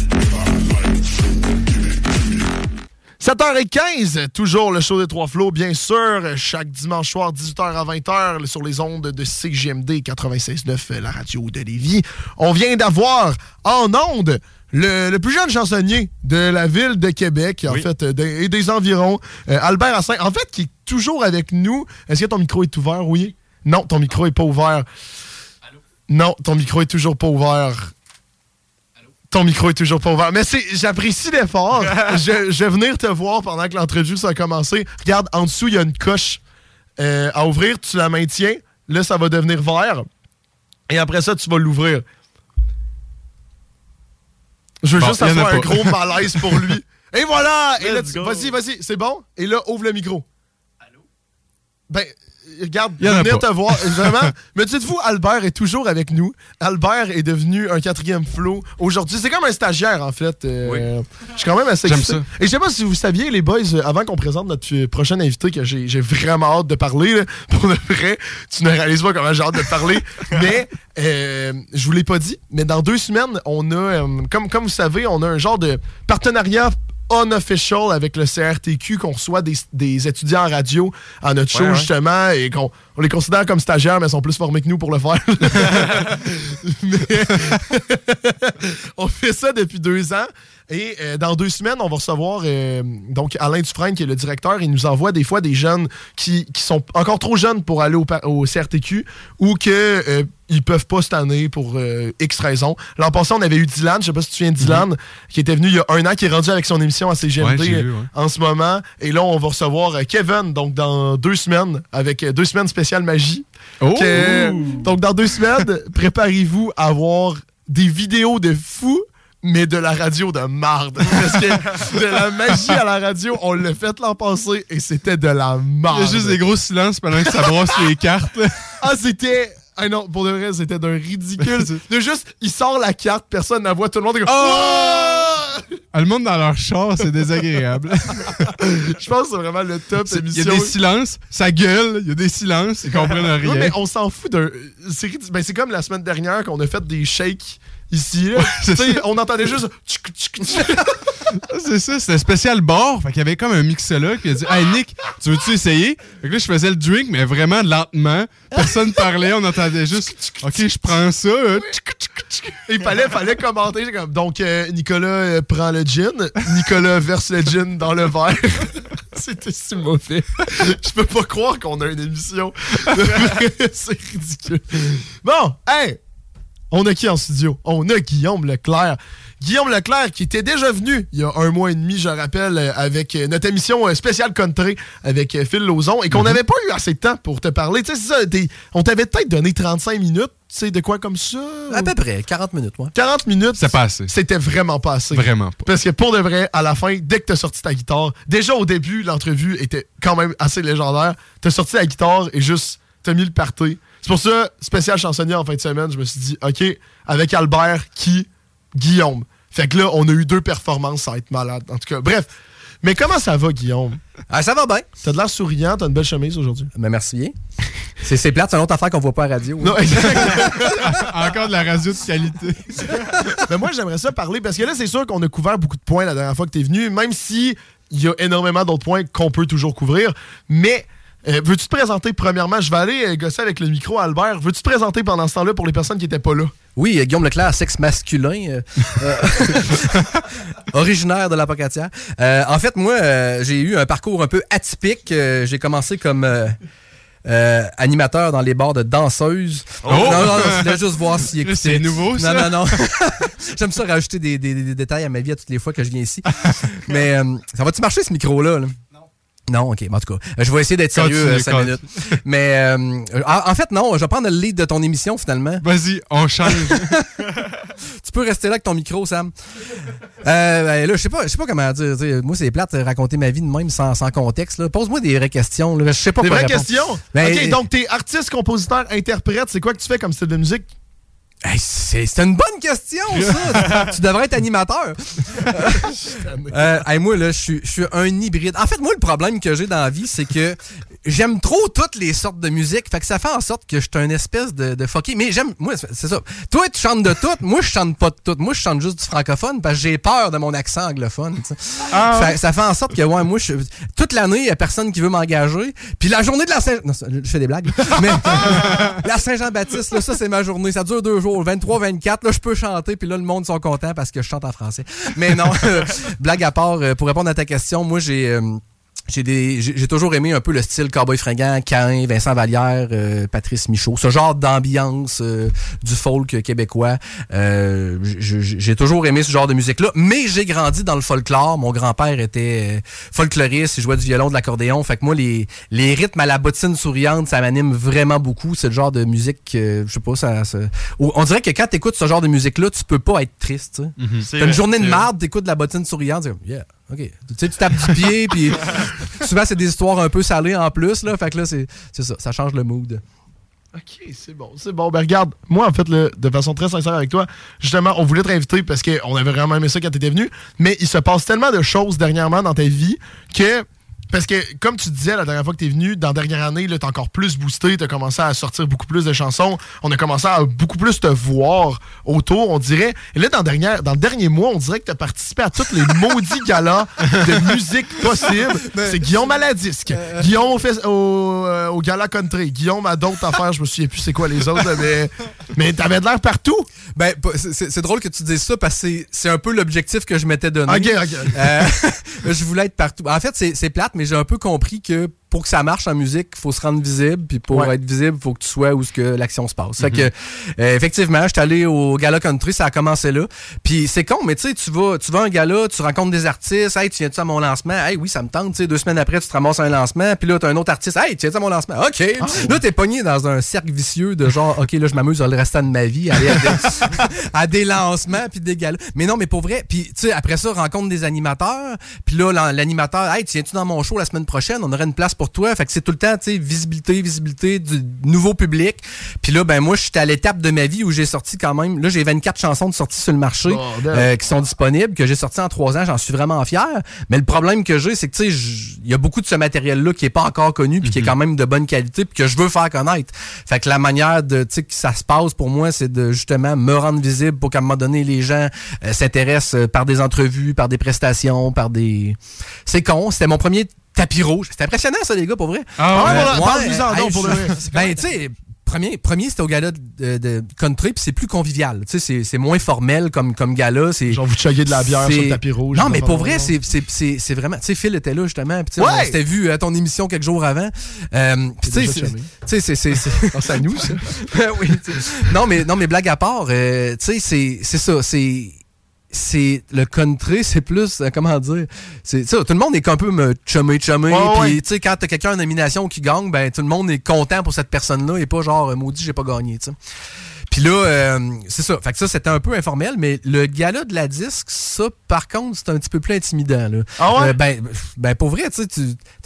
7h15, toujours le show des Trois Flots, bien sûr, chaque dimanche soir, 18h à 20h, sur les ondes de CGMD 96.9, la radio de Lévis. On vient d'avoir en ondes le, le plus jeune chansonnier de la ville de Québec, en fait, euh, et des environs, euh, Albert Assin, en fait, qui est toujours avec nous. Est-ce que ton micro est ouvert, oui? Non, ton micro est pas ouvert. Non, ton micro est toujours pas ouvert. Ton micro est toujours pas ouvert. Mais c'est, j'apprécie l'effort. je, je vais venir te voir pendant que l'entrevue ça a commencé. Regarde, en dessous, il y a une coche euh, à ouvrir. Tu la maintiens. Là, ça va devenir vert. Et après ça, tu vas l'ouvrir. Je veux Bon, juste avoir un gros malaise pour lui. Et voilà! Et là, tu- vas-y, vas-y, c'est bon? Et là, ouvre le micro. Ben, regarde, venir te voir, vraiment. Mais dites-vous, Albert est toujours avec nous. Albert est devenu un quatrième flow aujourd'hui. C'est comme un stagiaire, en fait. Euh, Je suis quand même assez J'aime ça. Et je sais pas si vous saviez, les boys, euh, avant qu'on présente notre euh, prochain invité, que j'ai j'ai vraiment hâte de parler, là, pour de vrai, tu ne réalises pas comment j'ai hâte de parler. mais euh, je vous l'ai pas dit, mais dans deux semaines, on a, euh, comme, comme vous savez, on a un genre de partenariat unofficial avec le CRTQ qu'on reçoit des, des étudiants en radio à notre show Ouais, ouais. justement et qu'on on les considère comme stagiaires mais ils sont plus formés que nous pour le faire. Mais- on fait ça depuis deux ans et euh, dans deux semaines on va recevoir euh, donc Alain Dufresne qui est le directeur il nous envoie des fois des jeunes qui, qui sont encore trop jeunes pour aller au, au CRTQ ou que euh, ils peuvent pas cette année pour euh, X raisons. L'an passé, on avait eu Dylan, je sais pas si tu viens de Dylan, qui était venu il y a un an, qui est rendu avec son émission à CGMD Ouais, j'ai vu, ouais. en ce moment. Et là, on va recevoir euh, Kevin, donc dans deux semaines, avec euh, deux semaines spéciales magie. Oh! Que- donc dans deux semaines, préparez-vous à voir des vidéos de fous mais de la radio de marde. Parce que de la magie à la radio, on l'a fait l'an passé et c'était de la marde. Il y a juste des gros silences pendant que ça brosse les cartes. Ah, c'était. Ah non, pour de vrai, c'était d'un ridicule. de juste, il sort la carte, personne ne la voit, tout le monde est comme. Ah, le monde dans leur char, c'est désagréable. Je pense que c'est vraiment le top Il y a émission. des silences, ça gueule, il y a des silences, ils comprennent rien. Ouais, mais on s'en fout d'un. C'est. Ben, c'est comme la semaine dernière qu'on a fait des shakes ici. là. On entendait juste. tchic. C'est ça, c'était spécial bar. Fait qu'il y avait comme un mixologue qui a dit Hey Nick, tu veux-tu essayer? Fait que là, je faisais le drink, mais vraiment lentement. Personne parlait, on entendait juste Ok, je prends ça. euh, Il fallait, fallait commenter. Comme, Donc, euh, Nicolas euh, prend le gin. Nicolas verse le gin dans le verre. C'était si mauvais. Je peux pas croire qu'on a une émission. C'est ridicule. Bon, hey! On a qui en studio? On a Guillaume Leclerc. Guillaume Leclerc qui était déjà venu il y a un mois et demi, je rappelle, euh, avec euh, notre émission euh, spéciale country avec Phil Lauzon et qu'on n'avait pas eu assez de temps pour te parler. Tu sais, c'est ça, on t'avait peut-être donné 35 minutes, tu sais, de quoi comme ça? À peu près, 40 minutes, moi. 40 minutes. C'est pas assez. C'était vraiment pas assez. Vraiment pas. Parce que pour de vrai, à la fin, dès que t'as sorti ta guitare, déjà au début, l'entrevue était quand même assez légendaire. T'as sorti la guitare et juste, t'as mis le party. C'est pour ça, spécial chansonnier en fin de semaine, je me suis dit, OK, avec Albert, qui? Guillaume. Fait que là, on a eu deux performances, ça va être malade. En tout cas, bref. Mais comment ça va, Guillaume? Ah, ça va bien. T'as de l'air souriant, t'as une belle chemise aujourd'hui. Mais merci bien. C'est c'est plate, c'est une autre affaire qu'on voit pas à la radio. Non, Encore de la radio de qualité. Mais moi, j'aimerais ça parler parce que là, c'est sûr qu'on a couvert beaucoup de points la dernière fois que tu es venu, même si il y a énormément d'autres points qu'on peut toujours couvrir. Mais euh, veux-tu te présenter? Premièrement? Je vais aller euh, gosser avec le micro, Albert. Veux-tu te présenter pendant ce temps-là pour les personnes qui n'étaient pas là? Oui, euh, Guillaume Leclerc, sexe masculin, euh, originaire de la Pocatière. Euh, en fait, moi, j'ai eu un parcours un peu atypique. J'ai commencé comme euh, animateur dans les bars de danseuses. Oh! Non, non, non, je voulais juste voir s'il écoutait. C'est nouveau, ça? Non, non, non. J'aime ça rajouter des, des- des détails à ma vie à toutes les fois que je viens ici. Mais euh, ça va-tu marcher, ce micro-là? là? Non, ok, mais en tout cas, euh, je vais essayer d'être sérieux 5 continue. minutes. Mais euh, en, fait, non, je vais prendre le lead de ton émission finalement. Vas-y, on change. tu peux rester là avec ton micro, Sam. Euh, ben, là, je sais pas, je sais pas comment dire. Moi, c'est plate de raconter ma vie de même sans, sans contexte. Pose-moi des vraies questions. Là. Je sais pas Des vraies répondre. questions? Ben, ok, donc t'es artiste, compositeur, interprète. C'est quoi que tu fais comme style de musique? Hey, c'est une bonne question, ça. tu devrais être animateur. Euh, hey, moi, là, je suis- un hybride. En fait, moi, le problème que j'ai dans la vie, c'est que j'aime trop toutes les sortes de musique. Fait que ça fait en sorte que je suis un espèce de, de fucké. Mais j'aime. Moi, c'est ça. Toi, tu chantes de tout. Moi, je chante pas de tout. Moi, je chante juste du francophone parce que j'ai peur de mon accent anglophone. Ah, Fait- ça fait en sorte que, ouais, moi, je, toute l'année, il y a personne qui veut m'engager. Puis la journée de la Saint... Non, je fais des blagues. Mais la Saint-Jean-Baptiste, là, ça, c'est ma journée. Ça dure deux jours. 23-24, là, je peux chanter. Puis là, le monde sont contents parce que je chante en français. Mais non, blague à part, euh, pour répondre à ta question, moi, j'ai... j'ai des j'ai toujours aimé un peu le style cowboy fringant, Cain, Vincent Vallière, euh, Patrice Michaud, ce genre d'ambiance euh, du folk québécois. Euh, j'ai toujours aimé ce genre de musique là, mais j'ai grandi dans le folklore. Mon grand-père était euh, folkloriste, il jouait du violon, de l'accordéon. Fait que moi les les rythmes à la bottine souriante, ça m'anime vraiment beaucoup. C'est le genre de musique euh, je sais pas ça, ça- on dirait que quand t'écoutes ce genre de musique là, tu peux pas être triste, tu. Mhm. T'as une journée de marde, t'écoutes de la bottine souriante, yeah, ok. Tu sais, tu tapes du pied, puis souvent c'est des histoires un peu salées en plus, là. Fait que là, c'est c'est ça, ça change le mood. Ok, c'est bon, c'est bon. Ben regarde, moi en fait, le- de façon très sincère avec toi, justement, on voulait te réinviter parce qu'on avait vraiment aimé ça quand t'étais venu, mais il se passe tellement de choses dernièrement dans ta vie que. Parce que, comme tu disais la dernière fois que t'es venu, dans la dernière année, t'as encore plus boosté, t'as commencé à sortir beaucoup plus de chansons, on a commencé à beaucoup plus te voir autour, on dirait. Et là, dans, le dernier- dans le dernier mois, on dirait que t'as participé à tous les maudits galas de musique possible. C'est Guillaume à la disque, Guillaume au, fes- au, euh, au gala country, Guillaume à d'autres affaires, je me souviens plus c'est quoi les autres, mais, mais t'avais de l'air partout. Ben, c'est- drôle que tu dises ça parce que c'est- un peu l'objectif que je m'étais donné. Ok, ok. Euh, je voulais être partout. En fait, c'est c'est plate, mais j'ai un peu compris que pour que ça marche en musique, il faut se rendre visible. Puis pour Ouais. être visible, il faut que tu sois où ce que l'action se passe. Fait Mhm. que, euh, effectivement, je suis allé au Gala Country, ça a commencé là. Puis c'est con, mais tu sais, tu vas, tu vas à un gala, tu rencontres des artistes. Hey, tu viens-tu à mon lancement? Hey, oui, ça me tente. Tu sais, deux semaines après, tu te ramasses à un lancement. Puis là, t'as un autre artiste. Hey, tu viens-tu à mon lancement? OK. Là, t'es pogné dans un cercle vicieux de genre, OK, là, je m'amuse le restant de ma vie à aller à des, à des lancements puis des galas. Mais non, mais pour vrai. Puis, tu sais, après ça, rencontre des animateurs. Puis là, l'an- l'animateur, hey, tu viens-tu dans mon show la semaine prochaine? On aurait une place pour toi. Fait que c'est tout le temps, tu sais, visibilité, visibilité du nouveau public. Puis là, ben moi, je suis à l'étape de ma vie où j'ai sorti quand même. Là, j'ai 24 chansons de sortie sur le marché Bordel. euh, qui sont disponibles, que j'ai sorti en trois ans. J'en suis vraiment fier. Mais le problème que j'ai, c'est que, tu sais, il y a beaucoup de ce matériel-là qui est pas encore connu puis qui est quand même de bonne qualité puis que je veux faire connaître. Fait que la manière de, tu sais, que ça se passe pour moi, c'est de justement me rendre visible pour qu'à un moment donné, les gens euh, s'intéressent euh, par des entrevues, par des prestations, par des... C'est con, c'était mon premier tapis rouge. C'était impressionnant, ça, les gars, pour vrai. Ah ouais? Euh, Parle- parle-nous-en donc, pour je- de vrai. Ben, tu sais... Premier, premier c'était au gala de, de country, puis c'est plus convivial. Tu sais, c'est- c'est moins formel comme, comme gala. c'est Genre, vous chuguez de la bière sur le tapis rouge. Non, mais pour vrai, c'est- c'est c'est- c'est vraiment. Tu sais, Phil était là justement. Puis, tu sais, Ouais! on s'était vu à ton émission quelques jours avant. Euh, puis, tu sais, c'est- chumé. tu sais, c'est- à nous, ça. oui, tu sais. non, mais, non, mais blague à part, euh, tu sais, c'est- c'est ça. C'est c'est le country, c'est plus euh, comment dire, c'est tout le monde est un peu me chumé chumé puis tu sais quand t'as quelqu'un en nomination qui gagne, ben tout le monde est content pour cette personne-là et pas genre euh, maudit j'ai pas gagné, tu sais. Puis là, euh, c'est ça. Fait que ça, c'était un peu informel, mais le gala de la disque, ça, par contre, c'est un petit peu plus intimidant. Là. Ah ouais? Euh, ben, ben, pour vrai, tu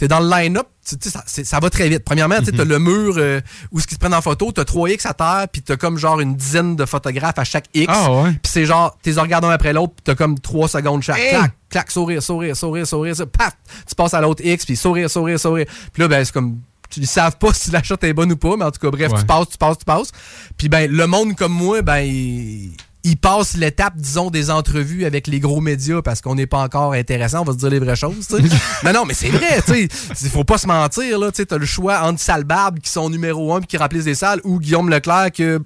es dans le line-up ça, c'est- ça va très vite. Premièrement, tu sais, t'as le mur euh, où ce qui se prennent en photo, t'as 3 X à terre, puis t'as comme genre une dizaine de photographes à chaque X. Ah ouais? Puis c'est genre, t'es regardant un après l'autre, puis t'as comme 3 secondes chaque. Hey! Clac, clac, sourire, sourire, sourire, sourire, ça, paf! Tu passes à l'autre X, puis sourire, sourire, sourire. Puis là, ben, c'est comme. Ils savent pas si la shot est bonne ou pas, mais en tout cas, bref, Ouais. tu passes, tu passes, tu passes. Puis ben, le monde comme moi, ben, il, il passe l'étape, disons, des entrevues avec les gros médias parce qu'on n'est pas encore intéressant, on va se dire les vraies choses, tu sais. non, non, mais c'est vrai, tu sais. Il faut pas se mentir, là, tu sais. T'as le choix entre Sale Barbe, qui sont numéro un puis qui remplissent des salles, ou Guillaume Leclerc, que.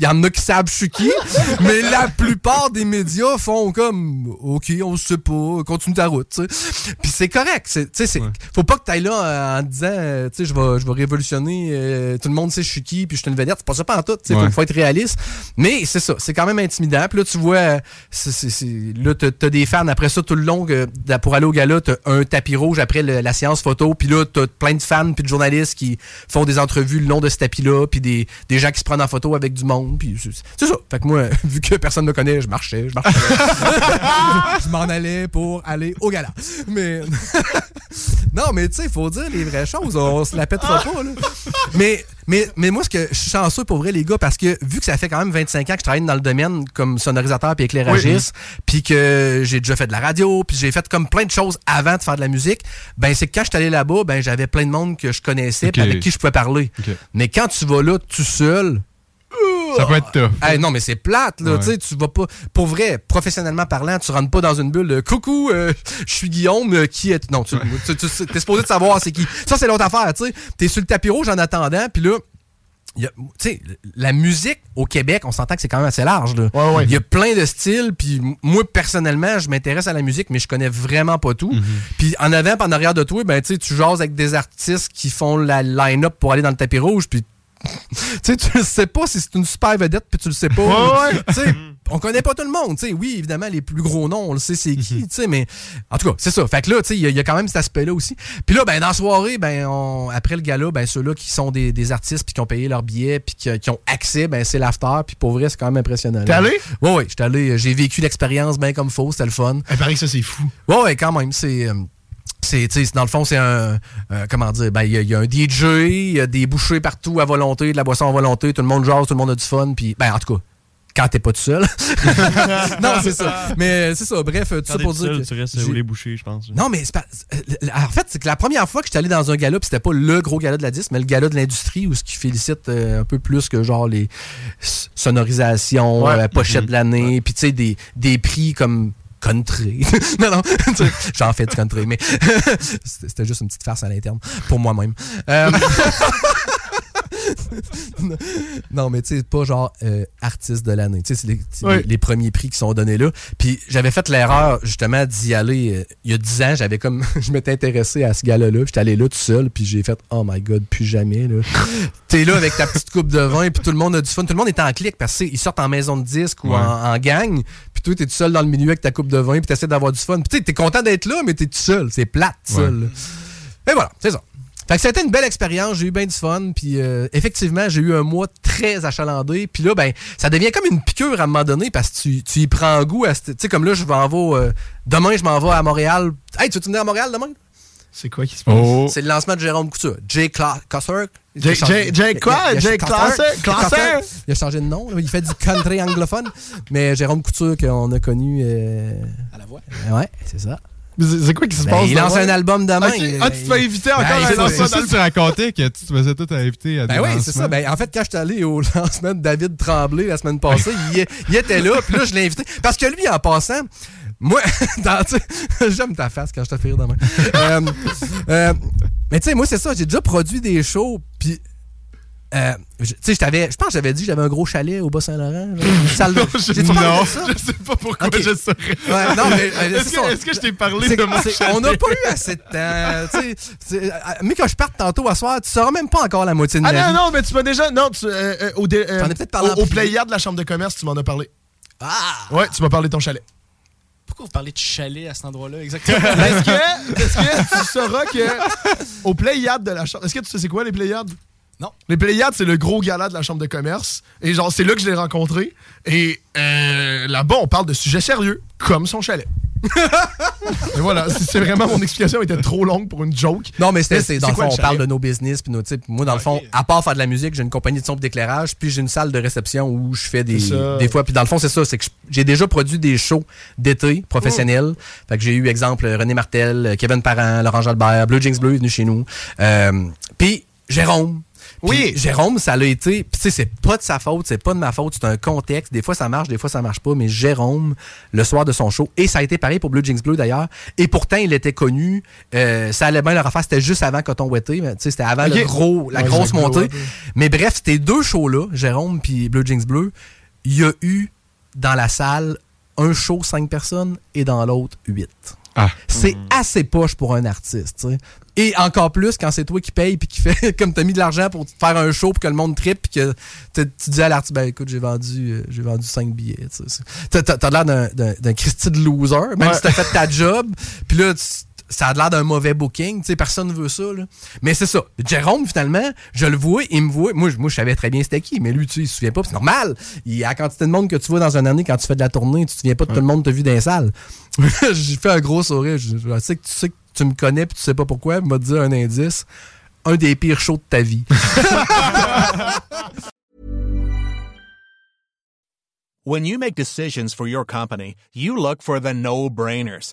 Il y en a qui savent je suis qui, mais la plupart des médias font comme OK, on sait pas, continue ta route, tu sais. Puis c'est correct, c'est tu sais c'est faut pas que tu ailles là euh, en disant euh, tu sais je vais je vais révolutionner euh, tout le monde sait je suis qui puis je suis une vedette, c'est pas ça pas en tout, tu sais, faut, Ouais. faut être réaliste. Mais c'est ça, c'est quand même intimidant. Puis là tu vois euh, c'est c'est- c'est- là t'as des fans après ça tout le long euh, pour aller au gala, t'as un tapis rouge après le- la séance photo, puis là t'as plein de fans puis de journalistes qui font des entrevues le long de ce tapis là, puis des, des gens qui se prennent en photo avec du monde, puis c'est ça. Fait que moi vu que personne me connaît, je marchais, je marchais. je m'en allais pour aller au gala. Mais non, mais tu sais, il faut dire les vraies choses. On se la pètera pas, là. Mais, mais, mais moi, ce que je suis chanceux pour vrai, les gars, parce que vu que ça fait quand même 25 ans que je travaille dans le domaine comme sonorisateur puis éclairagiste, puis que j'ai déjà fait de la radio, puis j'ai fait comme plein de choses avant de faire de la musique, ben c'est que quand je suis allé là-bas, ben j'avais plein de monde que je connaissais, puis Ok. avec qui je pouvais parler. Mais quand tu vas là tout seul, Ça peut être tough. Hey, non, mais c'est plate, là. Ouais. Tu vas pas. Pour vrai, professionnellement parlant, tu rentres pas dans une bulle de coucou, euh, je suis Guillaume, euh, qui est. Non, tu, tu, tu- t'es supposé de savoir c'est qui. Ça, c'est l'autre affaire, tu sais. T'es sur le tapis rouge en attendant, puis là. y a- la musique au Québec, on s'entend que c'est quand même assez large. Il y a plein de styles, puis moi, personnellement, je m'intéresse à la musique, mais je connais vraiment pas tout. Puis en avant, en arrière de toi, ben, tu jases avec des artistes qui font la line-up pour aller dans le tapis rouge, puis tu sais, tu le sais pas si c'est une super vedette, puis tu le sais pas. Ouais, ouais. Sais, on connaît pas tout le monde. tu sais. oui, évidemment, les plus gros noms, on le sait c'est qui, tu sais, mais en tout cas, c'est ça. Fait que là, tu sais, il y, a- il y a quand même cet aspect-là aussi. Puis là, ben, dans la soirée, ben, on- après le gala, ben, ceux-là qui sont des, des artistes, puis qui ont payé leur billet, puis qui, qui ont accès, ben, c'est l'after, puis pour vrai, c'est quand même impressionnant. T'es allé? Oui, oui, j'étais allé. J'ai vécu l'expérience bien comme faux, c'était le fun. Il paraît que ça, c'est fou. Ouais, ouais, quand même. C'est. euh, c'est, tu sais, dans le fond, c'est un. euh, comment dire? Ben, il y, a- il y a un DJ, il y a des bouchées partout à volonté, de la boisson à volonté, tout le monde jase, tout le monde a du fun, puis. Ben, en tout cas. Quand t'es pas tout seul. non, c'est ça. Mais c'est ça. Bref, tout Quand ça pour dire. seul, que tu restes j'ai- au lait bouché, je pense. non, mais c'est pas. euh, En fait, c'est que la première fois que j'étais allé dans un gala, puis c'était pas le gros gala de la disque, mais le gala de l'industrie où ce qui félicite euh, un peu plus que genre les sonorisations, Ouais. euh, pochettes Mhm. de l'année, puis tu sais, des, des prix comme country. non, non, j'en fais du country, mais c'était c'était juste une petite farce à l'interne pour moi-même. Euh, non, mais tu sais, pas genre euh, artiste de l'année. Tu sais, c'est les, c'est Oui. les- les premiers prix qui sont donnés là. Puis j'avais fait l'erreur, justement, d'y aller euh, il y a 10 ans. J'avais comme. je m'étais intéressé à ce gars-là. J'étais allé là tout seul, puis j'ai fait Oh my god, plus jamais. là. T'es là avec ta petite coupe de vin, puis tout le monde a du fun. Tout le monde est en clic parce qu'ils sortent en maison de disque ou Ouais. en, en gang. Puis toi, t'es tout seul dans le milieu avec ta coupe de vin, puis t'essaies d'avoir du fun. Puis tu sais, t'es content d'être là, mais t'es tout seul. C'est plate, seul. Ouais. Mais voilà, c'est ça. Fait que ça a été une belle expérience, j'ai eu bien du fun, puis euh, effectivement, j'ai eu un mois très achalandé, puis là, ben, ça devient comme une piqûre à un moment donné, parce que tu, tu y prends goût à... Tu sais, comme là, je m'en vais... euh, demain, je m'en vais à Montréal. Hey, tu veux venir à Montréal demain? C'est quoi qui se passe? Oh. C'est le lancement de Jérôme Couture. Jay Cla- Cosser? Jay- Jay- Jay quoi? Jay Classer? Classer? Il a changé de nom. là. Il fait du country anglophone. Mais Jérôme Couture, qu'on a connu... à la voix. Ouais, c'est ça. C'est quoi qui se Ben, passe? il lance un album demain. Il- Ah, tu te fais inviter encore Ben, à un c'est ça, d'album? Tu racontais que tu te faisais tout inviter à Ben oui, c'est ça. Ben, en fait, quand je suis allé au lancement de David Tremblay la semaine passée, il, il était là, puis là, je l'ai invité. Parce que lui, en passant, moi, j'aime ta face quand je te fais rire demain. Euh, euh, mais tu sais, moi, c'est ça, j'ai déjà produit des shows, puis. Euh, je- tu sais, je t'avais- je pense que j'avais dit que j'avais un gros chalet au Bas-Saint-Laurent. salle de- Non, je- non, de ça? je sais pas pourquoi je saurais. Ouais, non, mais, euh, Est-ce que, est-ce que je t'ai parlé de mon chalet? On n'a pas eu assez de temps. tu sais, c'est- euh, mais quand je parte tantôt à soir, tu sauras même pas encore la moitié de Ah ma vie. non, non, mais tu m'as déjà. Non, tu, euh, euh, au, dé- euh, parlé au, au. Pléiade de la chambre de commerce, tu m'en as parlé. Ah! Ouais, tu m'as parlé de ton chalet. Pourquoi vous parlez de chalet à cet endroit-là exactement? Est-ce que, est-ce que tu sauras que au Pléiade de la chambre. Est-ce que tu sais c'est quoi les Pléiades? Non. Les Pléiades, c'est le gros gala de la chambre de commerce. Et genre, c'est là que je l'ai rencontré. Et euh, là-bas, on parle de sujets sérieux, comme son chalet. Et voilà, c'est vraiment mon explication était trop longue pour une joke. Non, mais c'était, Mais c'est- dans le quoi fond, on parle de nos business. Puis nos, sais, moi, dans le fond, à part faire de la musique, j'ai une compagnie de son d'éclairage, puis j'ai une salle de réception où je fais des, fois. Puis dans le fond, c'est ça, c'est que j'ai déjà produit des shows d'été professionnels. Fait que j'ai eu, exemple, René Martel, Kevin Parent, Laurent Jalbert, Blue Jinx Bleu est venu chez nous. Euh, puis Jérôme. Oui. Jérôme, ça l'a été. Puis tu sais, c'est pas de sa faute, c'est pas de ma faute, c'est un contexte. Des fois ça marche, des fois ça marche pas. Mais Jérôme, le soir de son show, et ça a été pareil pour Blue Jinx Bleu d'ailleurs. Et pourtant, il était connu. Euh, ça allait bien leur affaire. C'était juste avant Coton mais Tu sais, c'était avant le gros, la Ouais, grosse montée. ouais. Mais bref, ces deux shows-là, Jérôme puis Blue Jinx Bleu, il y a eu dans la salle un show 5 personnes et dans l'autre 8. C'est assez poche pour un artiste. Et encore plus quand c'est toi qui paye puis qui fait comme t'as mis de l'argent pour faire un show pour que le monde trippe puis que tu dis à l'artiste ben écoute j'ai vendu euh, j'ai vendu 5 billets. T'as t'as l'air d'un- d'un d'un Christy de loser même Ouais. si t'as fait ta job puis là tu- ça a l'air d'un mauvais booking, tu sais, personne ne veut ça. Là. Mais c'est ça. Jérôme, finalement, je le vois, il me voit. Moi, je- moi je savais très bien c'était qui, mais lui, tu sais, il se souvient pas. C'est normal. Il y a la quantité de monde que tu vois dans une année quand tu fais de la tournée, tu te souviens pas de tout le monde t'a vu dans les salles. J'ai fait un gros sourire. Je, je sais que tu sais que tu me connais puis tu sais pas pourquoi. Il m'a dit un indice. Un des pires shows de ta vie. When you make decisions for your company, you look for the no-brainers.